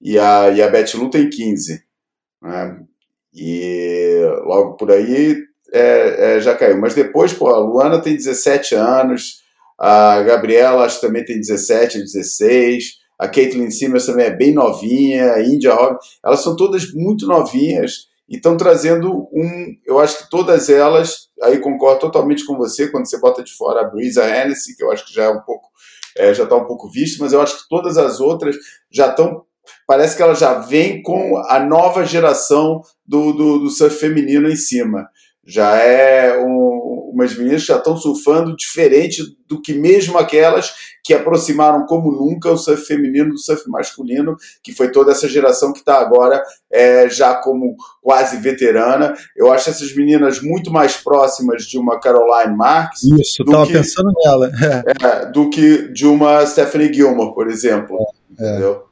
e a, e a Beth Lu tem 15. Né? E logo por aí é, é, já caiu. Mas depois, pô, a Luana tem 17 anos, a Gabriela acho que também tem 17, 16, a Caitlyn Simmons também é bem novinha, a India Robin, elas são todas muito novinhas e estão trazendo um. Eu acho que todas elas, aí concordo totalmente com você, quando você bota de fora a Brisa Hennessy, que eu acho que já é um pouco. É, já está um pouco visto, mas eu acho que todas as outras já estão parece que ela já vem com a nova geração do, do, do surf feminino em cima. Já é um, umas meninas que já estão surfando diferente do que mesmo aquelas que aproximaram como nunca o surf feminino do surf masculino, que foi toda essa geração que está agora é, já como quase veterana. Eu acho essas meninas muito mais próximas de uma Caroline Marks. Isso, estava pensando nela. É, do que de uma Stephanie Gilmore, por exemplo. É, entendeu?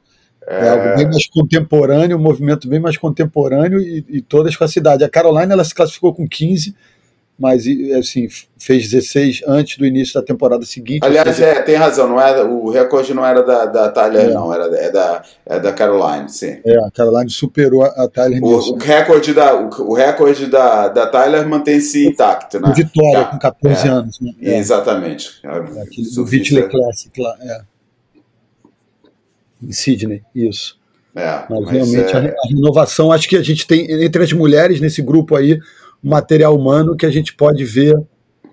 É... é algo bem mais contemporâneo, um movimento bem mais contemporâneo e, e, todas com a cidade. A Caroline ela se classificou com 15, mas assim, fez 16 antes do início da temporada seguinte. Aliás, seja... é, tem razão, não é, o recorde não era da, da Tyler, é. não, era é da, é da Caroline, sim. É, a Caroline superou a, a Tyler o, nisso. O recorde, da, o, o, recorde da, da Tyler mantém-se intacto, né? Vitória, tá. com 14 é, anos. Né? É. Exatamente. É, aquele, o Whitley Classic lá, é. Em Sydney, isso. É, mas, mas realmente é... a, renovação, acho que a gente tem entre as mulheres nesse grupo aí material humano que a gente pode ver,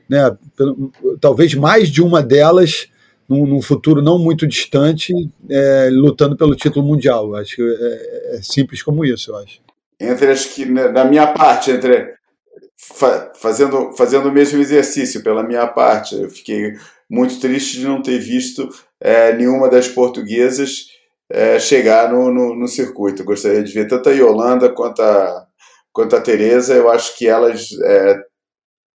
né, pelo, talvez mais de uma delas num, num futuro não muito distante, é, lutando pelo título mundial. Acho que é, é, simples como isso, eu acho. Entre as que, na né, minha parte, entre fa, fazendo, fazendo o mesmo exercício pela minha parte, eu fiquei muito triste de não ter visto é, nenhuma das portuguesas é, chegar no, no, no, circuito. Gostaria de ver tanto a Yolanda quanto a, quanto a Tereza. Eu acho que elas é,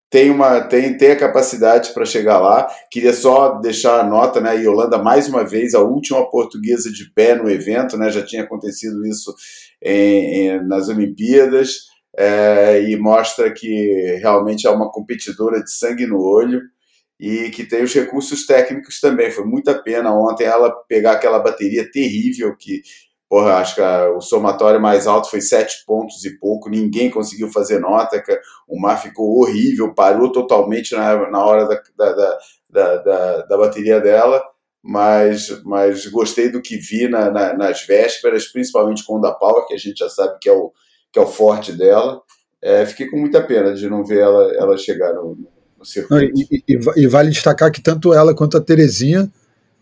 têm, uma, têm, têm a capacidade para chegar lá. Queria só deixar a nota, né? A Yolanda, mais uma vez, a última portuguesa de pé no evento, né? Já tinha acontecido isso em, em, nas Olimpíadas. É, e mostra que realmente é uma competidora de sangue no olho e que tem os recursos técnicos também. Foi muita pena ontem ela pegar aquela bateria terrível que, porra, acho que a, o somatório mais alto foi sete pontos e pouco, ninguém conseguiu fazer nota, o mar ficou horrível, parou totalmente na, na hora da, da, da, da, da bateria dela. Mas, mas gostei do que vi na, na, nas vésperas, principalmente com o da Power, que a gente já sabe que é o, que é o forte dela. É, fiquei com muita pena de não ver ela, ela chegar no, e, e, e, vale destacar que tanto ela quanto a Terezinha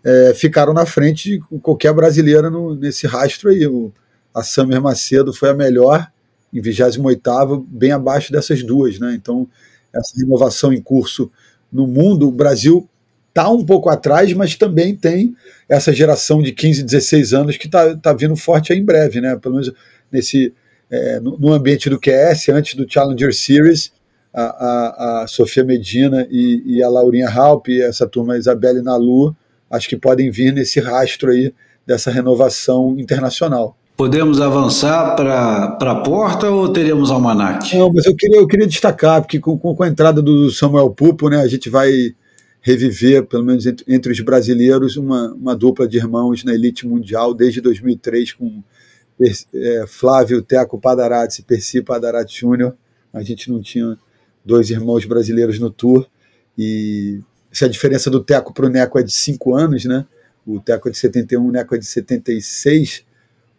é, ficaram na frente de qualquer brasileira no, nesse rastro aí. O, a Summer Macedo foi a melhor, em 28, bem abaixo dessas duas. Né? Então, essa renovação em curso no mundo, o Brasil está um pouco atrás, mas também tem essa geração de 15, 16 anos que está tá vindo forte aí em breve, né? pelo menos nesse, é, no, no ambiente do QS, antes do Challenger Series a, a, a Sofia Medina e, e, a Laurinha Halp, e essa turma Isabelle Nalu, acho que podem vir nesse rastro aí dessa renovação internacional. Podemos avançar para a porta ou teremos almanac? Não, mas eu queria, eu queria destacar, porque com, com a entrada do Samuel Pupo, né, a gente vai reviver, pelo menos entre, entre os brasileiros, uma, uma dupla de irmãos na elite mundial desde 2003 com é, Flávio Teco Padarati e Percy Padarati Júnior. A gente não tinha dois irmãos brasileiros no Tour. E se a diferença do Teco para o Neco é de 5 anos, né? O Teco é de 71, o Neco é de 76.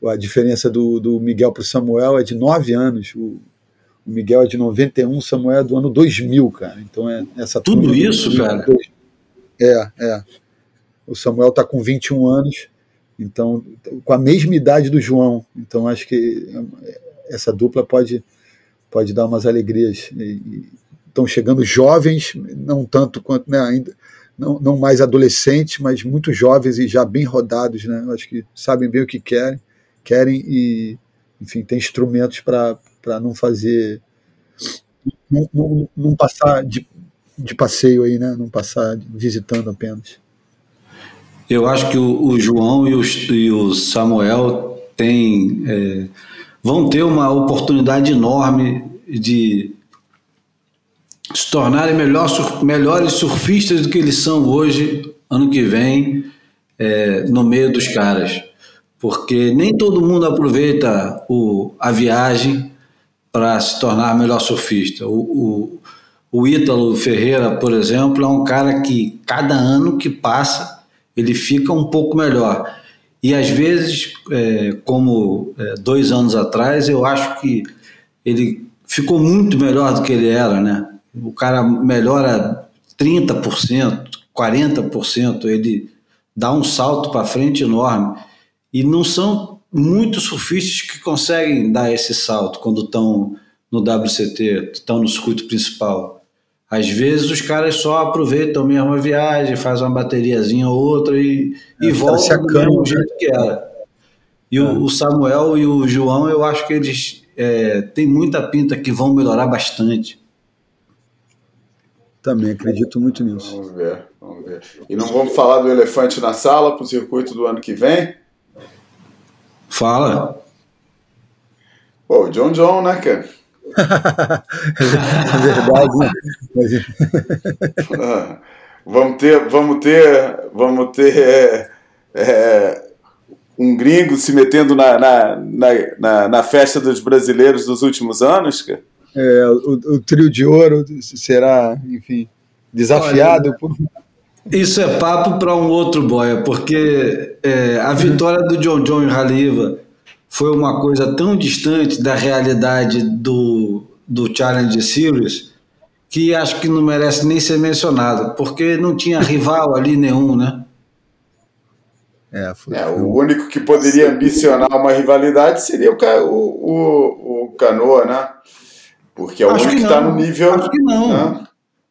A diferença do, do Miguel para o Samuel é de 9 anos. O, O Miguel é de 91, o Samuel é do ano 2000, cara. Então é essa Tudo isso, de, cara? É, é. O Samuel está com 21 anos, então com a mesma idade do João. Então acho que essa dupla pode pode dar umas alegrias. Estão chegando jovens, não tanto quanto né, ainda não, não mais adolescentes, mas muito jovens e já bem rodados, né? Acho que sabem bem o que querem, querem e, enfim, tem instrumentos para não fazer, não, não, não passar de, de passeio aí, né? Não passar visitando apenas. Eu acho que o, o João e o, e o Samuel têm, é, vão ter uma oportunidade enorme de se tornarem melhor, melhores surfistas do que eles são hoje, ano que vem, é, no meio dos caras. Porque nem todo mundo aproveita o, a viagem para se tornar melhor surfista. O, o, o Ítalo Ferreira, por exemplo, é um cara que cada ano que passa ele fica um pouco melhor. E às vezes, é, como é, dois anos atrás, eu acho que ele ficou muito melhor do que ele era, né? o cara melhora 30%, 40%, ele dá um salto para frente enorme. E não são muitos surfistas que conseguem dar esse salto quando estão no WCT, estão no circuito principal. Às vezes os caras só aproveitam mesmo a viagem, faz uma bateriazinha ou outra e, é, e voltam do mesmo jeito que era. E é. o, o, Samuel e o João, eu acho que eles é, têm muita pinta que vão melhorar bastante. Também acredito muito nisso. Vamos ver, vamos ver. E não vamos falar do elefante na sala para o circuito do ano que vem? Fala. Pô, o John John, né, cara? é verdade. Né? vamos ter, vamos ter, vamos ter é, é, um gringo se metendo na, na, na, na, festa dos brasileiros dos últimos anos, cara? é, o, o, trio de ouro será, enfim, desafiado Olha, por... Isso é papo para um outro boia, porque é, a vitória do John John em Haliva foi uma coisa tão distante da realidade do, do Challenge Series que acho que não merece nem ser mencionado, porque não tinha rival ali nenhum, né? É, foi, é, o único que poderia ambicionar uma rivalidade seria o, o, o, o Canoa, né? Porque é o único que está no nível. Acho que não. Né?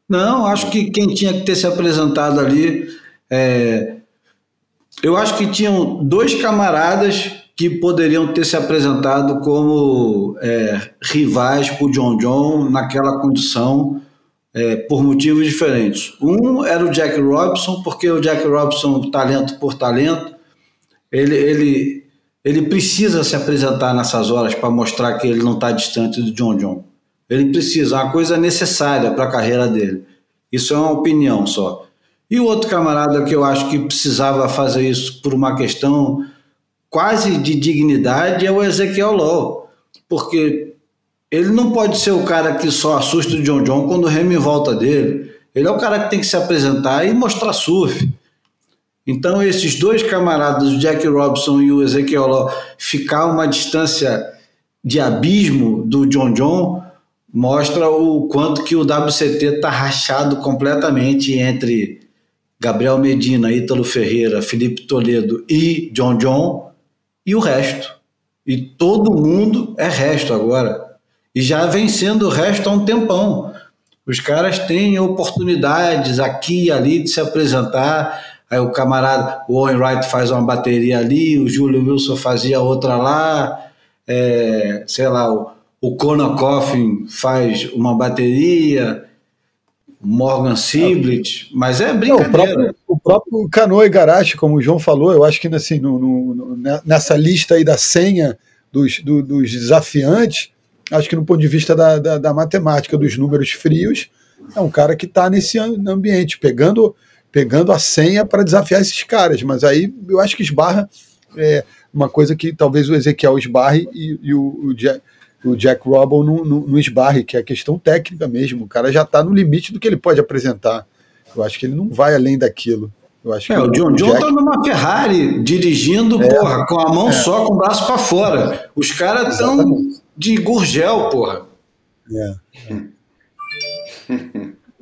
Não, acho que quem tinha que ter se apresentado ali. É... Eu acho que tinham dois camaradas que poderiam ter se apresentado como é, rivais para o John John naquela condição. É, por motivos diferentes. Um era o Jack Robson, porque o Jack Robson, talento por talento, ele, ele, ele precisa se apresentar nessas horas para mostrar que ele não está distante do John John. Ele precisa, é uma coisa necessária para a carreira dele. Isso é uma opinião só. E o outro camarada que eu acho que precisava fazer isso por uma questão quase de dignidade é o Ezequiel Law. Porque ele não pode ser o cara que só assusta o John John quando o remo em volta dele. Ele é o cara que tem que se apresentar e mostrar surf. Então, esses dois camaradas, o Jack Robson e o Ezequiel Law, ficar uma distância de abismo do John John mostra o quanto que o WCT está rachado completamente entre Gabriel Medina, Ítalo Ferreira, Felipe Toledo e John John e o resto. E todo mundo é resto agora. E já vem sendo resto há um tempão. Os caras têm oportunidades aqui e ali de se apresentar. Aí o camarada, o Owen Wright faz uma bateria ali, o Júlio Wilson fazia outra lá, é, sei lá, o, o Conan Coffin faz uma bateria, Morgan Siblet, mas é brincadeira. Não, o, próprio, o próprio Canoa Igarashi, como o João falou, eu acho que assim, no, no, nessa lista aí da senha dos, do, dos desafiantes, acho que no ponto de vista da, da, da matemática, dos números frios, é um cara que está nesse ambiente, pegando, pegando a senha para desafiar esses caras. Mas aí eu acho que esbarra é, uma coisa que talvez o Ezequiel esbarre e, e o, o, o Jack Robble não, não, não esbarre, que é a questão técnica mesmo. O cara já está no limite do que ele pode apresentar. Eu acho que ele não vai além daquilo. Eu acho é, que o John John Jack... tá numa Ferrari dirigindo, é, porra, com a mão é. só, com o braço para fora. Os caras estão de gurgel, porra. É.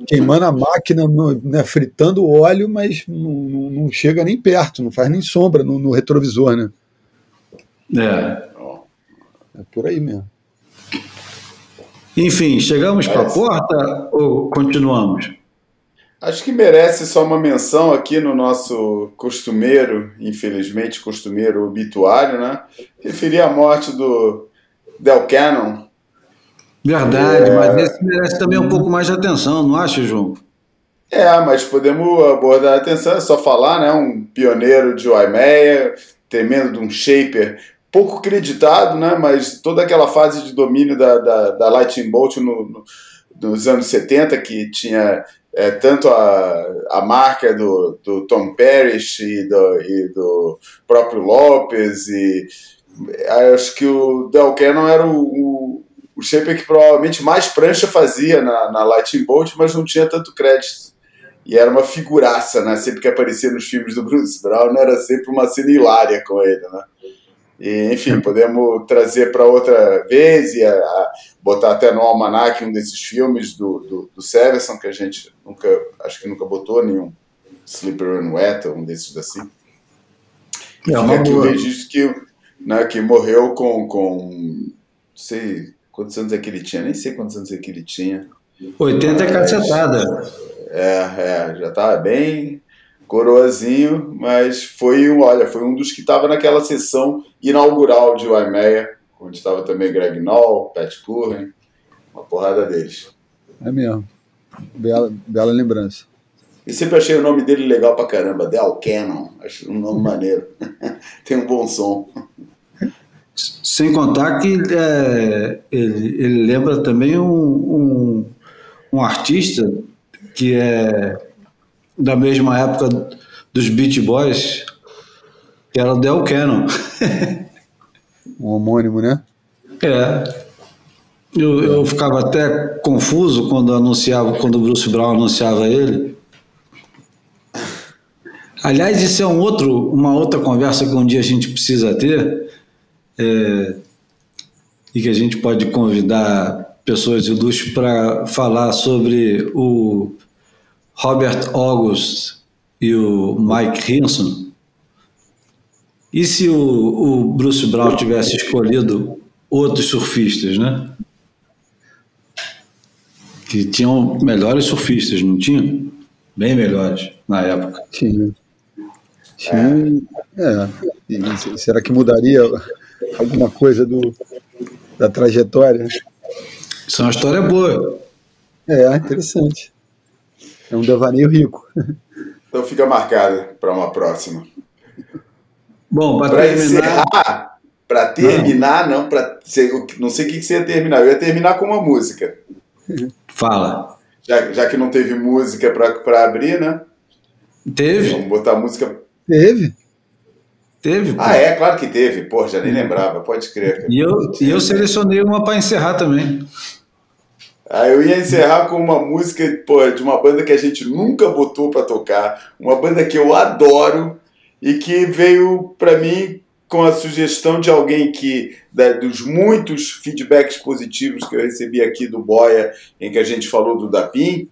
Queimando a máquina, né, fritando o óleo, mas não, não, não, chega nem perto, não faz nem sombra no, no retrovisor, né? É. É por aí mesmo. Enfim, chegamos para a porta ou continuamos? Acho que merece só uma menção aqui no nosso costumeiro, infelizmente costumeiro obituário, né? Referir à morte do Del Cannon. Verdade, é... mas esse merece também um pouco mais de atenção, não acha, João? É, mas podemos abordar a atenção, é só falar, né? Um pioneiro de Waimea, tremendo de um shaper, pouco creditado, né? Mas toda aquela fase de domínio da, da, da Lightning Bolt no, no, nos anos 70, que tinha é, tanto a, a marca do, do Tom Parrish e do, e do próprio Lopes e acho que o Del Cannon era o, o, o shaper que provavelmente mais prancha fazia na, na Lightning Bolt, mas não tinha tanto crédito. E era uma figuraça, né? Sempre que aparecia nos filmes do Bruce Brown, era sempre uma cena hilária com ele, né? E, enfim, podemos trazer para outra vez e a, a, botar até no almanac um desses filmes do, do, do Severson, que a gente nunca, acho que nunca botou nenhum Slipper and Wet, um desses assim. E é fica aqui o registro que, né, que morreu com, com, não sei quantos anos é que ele tinha, nem sei quantos anos é que ele tinha. 80 é cacetada. É, é, já estava bem coroazinho, mas foi um, olha, foi um dos que estava naquela sessão inaugural de Waimea, onde estava também Greg Noll, Pat Curran, uma porrada deles. É mesmo. Bela, bela lembrança. E sempre achei o nome dele legal pra caramba, Del Cannon. Acho um nome maneiro. Tem um bom som. Sem contar que é, ele, ele, lembra também um, um, um artista que é da mesma época dos Beach Boys, que era o Del Cannon. um homônimo, né? É. Eu, eu ficava até confuso quando anunciava, quando o Bruce Brown anunciava ele. Aliás, isso é um outro, uma outra conversa que um dia a gente precisa ter é, e que a gente pode convidar pessoas ilustres para falar sobre o Robert August e o Mike Hinson. E se o, o Bruce Brown tivesse escolhido outros surfistas, né? Que tinham melhores surfistas, não tinham? Bem melhores na época. Tinha. Tinha. É. E será que mudaria alguma coisa do, da trajetória? Isso é uma história boa. É, interessante. É um devaneio rico. Então fica marcada para uma próxima. Bom, para terminar. Para terminar, não, para não sei o que você ia terminar. Eu ia terminar com uma música. Fala. Já, já que não teve música para abrir, né? Teve. Vamos botar música. Teve. Teve. Ah, é, claro que teve. Pô, já nem lembrava, pode crer. E eu, e eu selecionei uma para encerrar também. Aí eu ia encerrar com uma música de uma banda que a gente nunca botou para tocar, uma banda que eu adoro e que veio para mim com a sugestão de alguém que, da, dos muitos feedbacks positivos que eu recebi aqui do Boia, em que a gente falou do Dapim,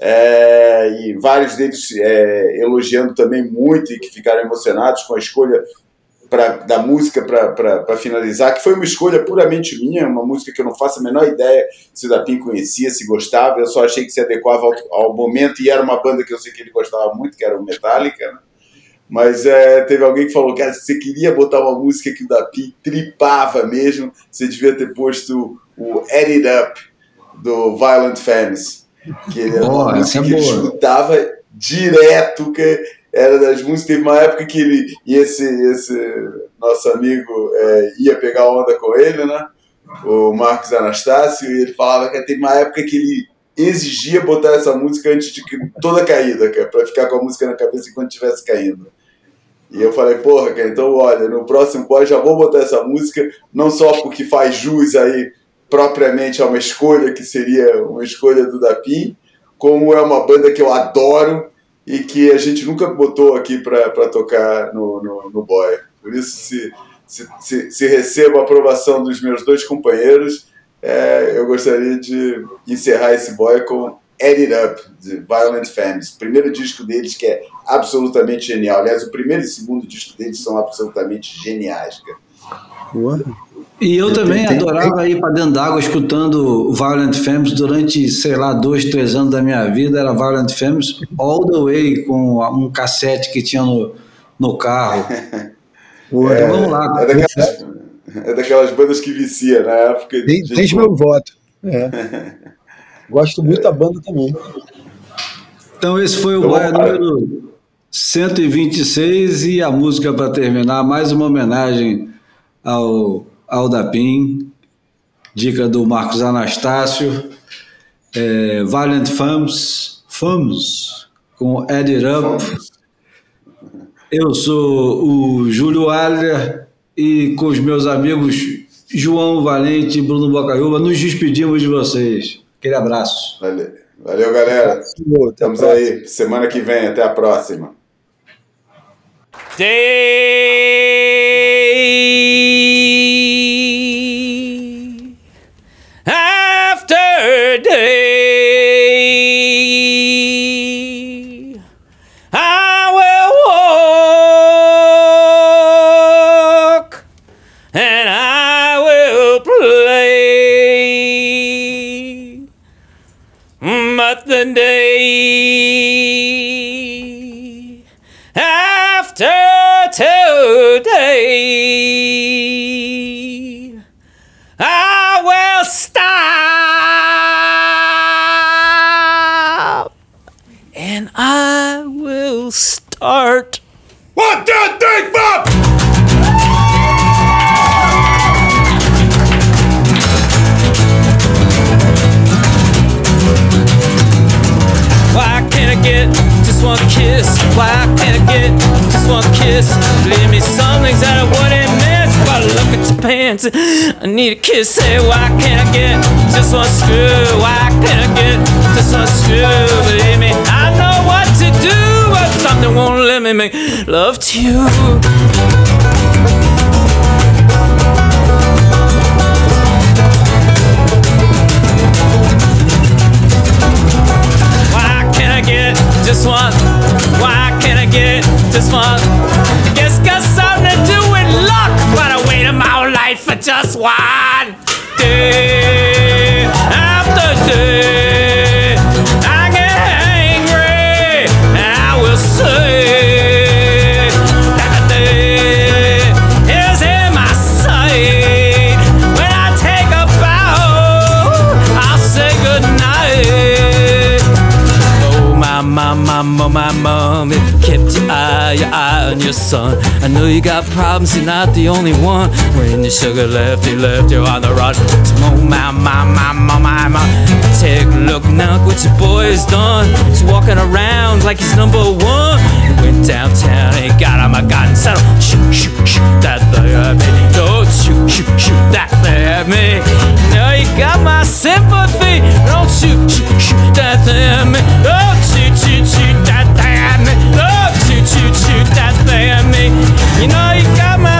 é, e vários deles é, elogiando também muito e que ficaram emocionados com a escolha pra, da música para finalizar, que foi uma escolha puramente minha, uma música que eu não faço a menor ideia se o Dapim conhecia, se gostava, eu só achei que se adequava ao, ao, momento e era uma banda que eu sei que ele gostava muito, que era o Metallica, né? Mas é, teve alguém que falou, cara, se você queria botar uma música que o Dapim tripava mesmo, você devia ter posto o Add It Up, do Violent Femmes. Que ele era uma música é que ele escutava direto, que era das músicas. Teve uma época que ele e esse, esse nosso amigo é, ia pegar onda com ele, né? O Marcos Anastácio, e ele falava que teve uma época que ele exigia botar essa música antes de toda caída, cara, pra ficar com a música na cabeça enquanto estivesse caindo. E eu falei, porra, cara, então olha, no próximo pós já vou botar essa música, não só porque faz jus aí propriamente a uma escolha que seria uma escolha do Dapim, como é uma banda que eu adoro e que a gente nunca botou aqui para tocar no, no, no Boy. Por isso, se, se, se, se recebo a aprovação dos meus dois companheiros, é, eu gostaria de encerrar esse boy com Add It Up, de Violent Femmes. Primeiro disco deles que é absolutamente genial. Aliás, o primeiro e o segundo disco deles são absolutamente geniais, cara. E eu também tem, adorava tem... ir para dentro d'água escutando Violent Femmes durante, sei lá, dois, três anos da minha vida. Era Violent Femmes all the way com um cassete que tinha no, no carro. Então é, vamos lá. É daquelas, é daquelas bandas que vicia na época. Tem, tens meu voto. É. Gosto muito da banda também. Então esse foi o então, número 126 e a música para terminar, mais uma homenagem ao, ao Dapim, dica do Marcos Anastácio, é, Valiant Femmes, com Eddie Up. Eu sou o Júlio Alha e com os meus amigos João Valente e Bruno Bocaiúva nos despedimos de vocês. Aquele abraço. Valeu, Valeu galera. Estamos aí. Semana que vem. Até a próxima. Day I need a kiss. Say, why can't I get just one screw? Why can't I get just one screw? Believe me, I know what to do, but something won't let me make love to you. Son. I know you got problems, you're not the only one. When your sugar left, you left you on the run. Oh my, my, my, my, my, my. Take a look now, what your boy has done. He's walking around like he's number one. He went downtown, he got him a gun, saddle. Shoot, shoot, shoot that thing at me. Don't shoot, shoot, shoot that thing at me. Now you got my sympathy. Don't shoot, shoot, shoot that thing at me. Don't shoot, shoot, shoot that thing at me. Shoot, shoot that thing at me. You know you got my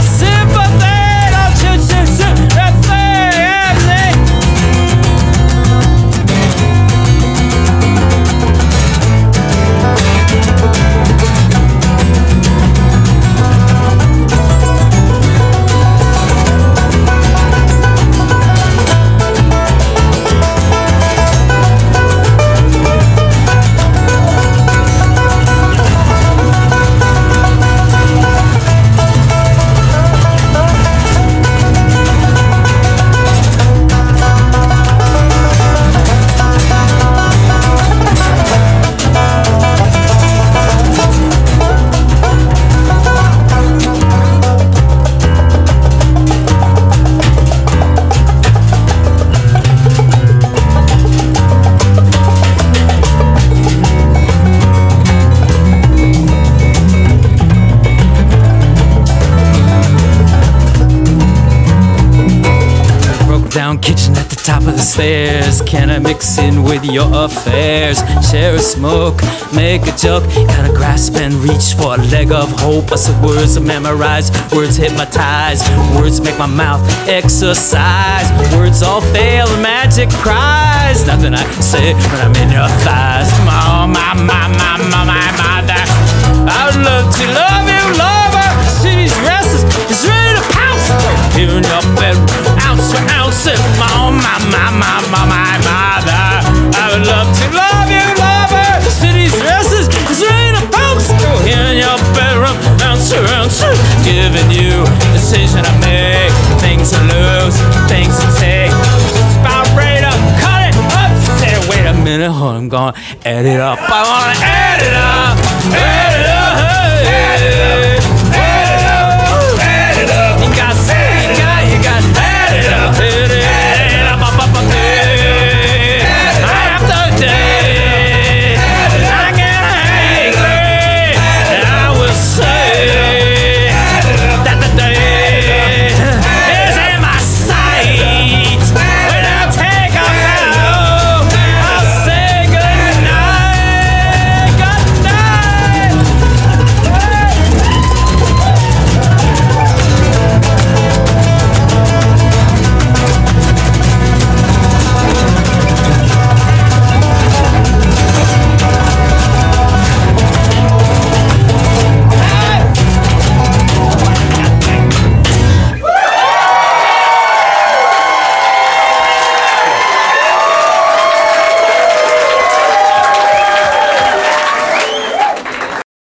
kitchen at the top of the stairs. Can I mix in with your affairs? Share a smoke, make a joke. Gotta grasp and reach for a leg of hope. I said words are memorized, words hypnotize, words make my mouth exercise. Words all fail, magic cries. Nothing I say when I'm in your thighs. Oh my, my, my, my, my, mother. I would love to love you, lover. City's restless, is ready to pounce. Here in your bed, my, my, my, my, my, mother. I would love to love you, lover. City's restless, is ready to pounce. Here in your bedroom, ounce for ounce. Giving you decision I make, things to lose, things to take. About ready to cut it up. Say, wait a minute, hold I'm gonna add it up. I wanna add it up. Add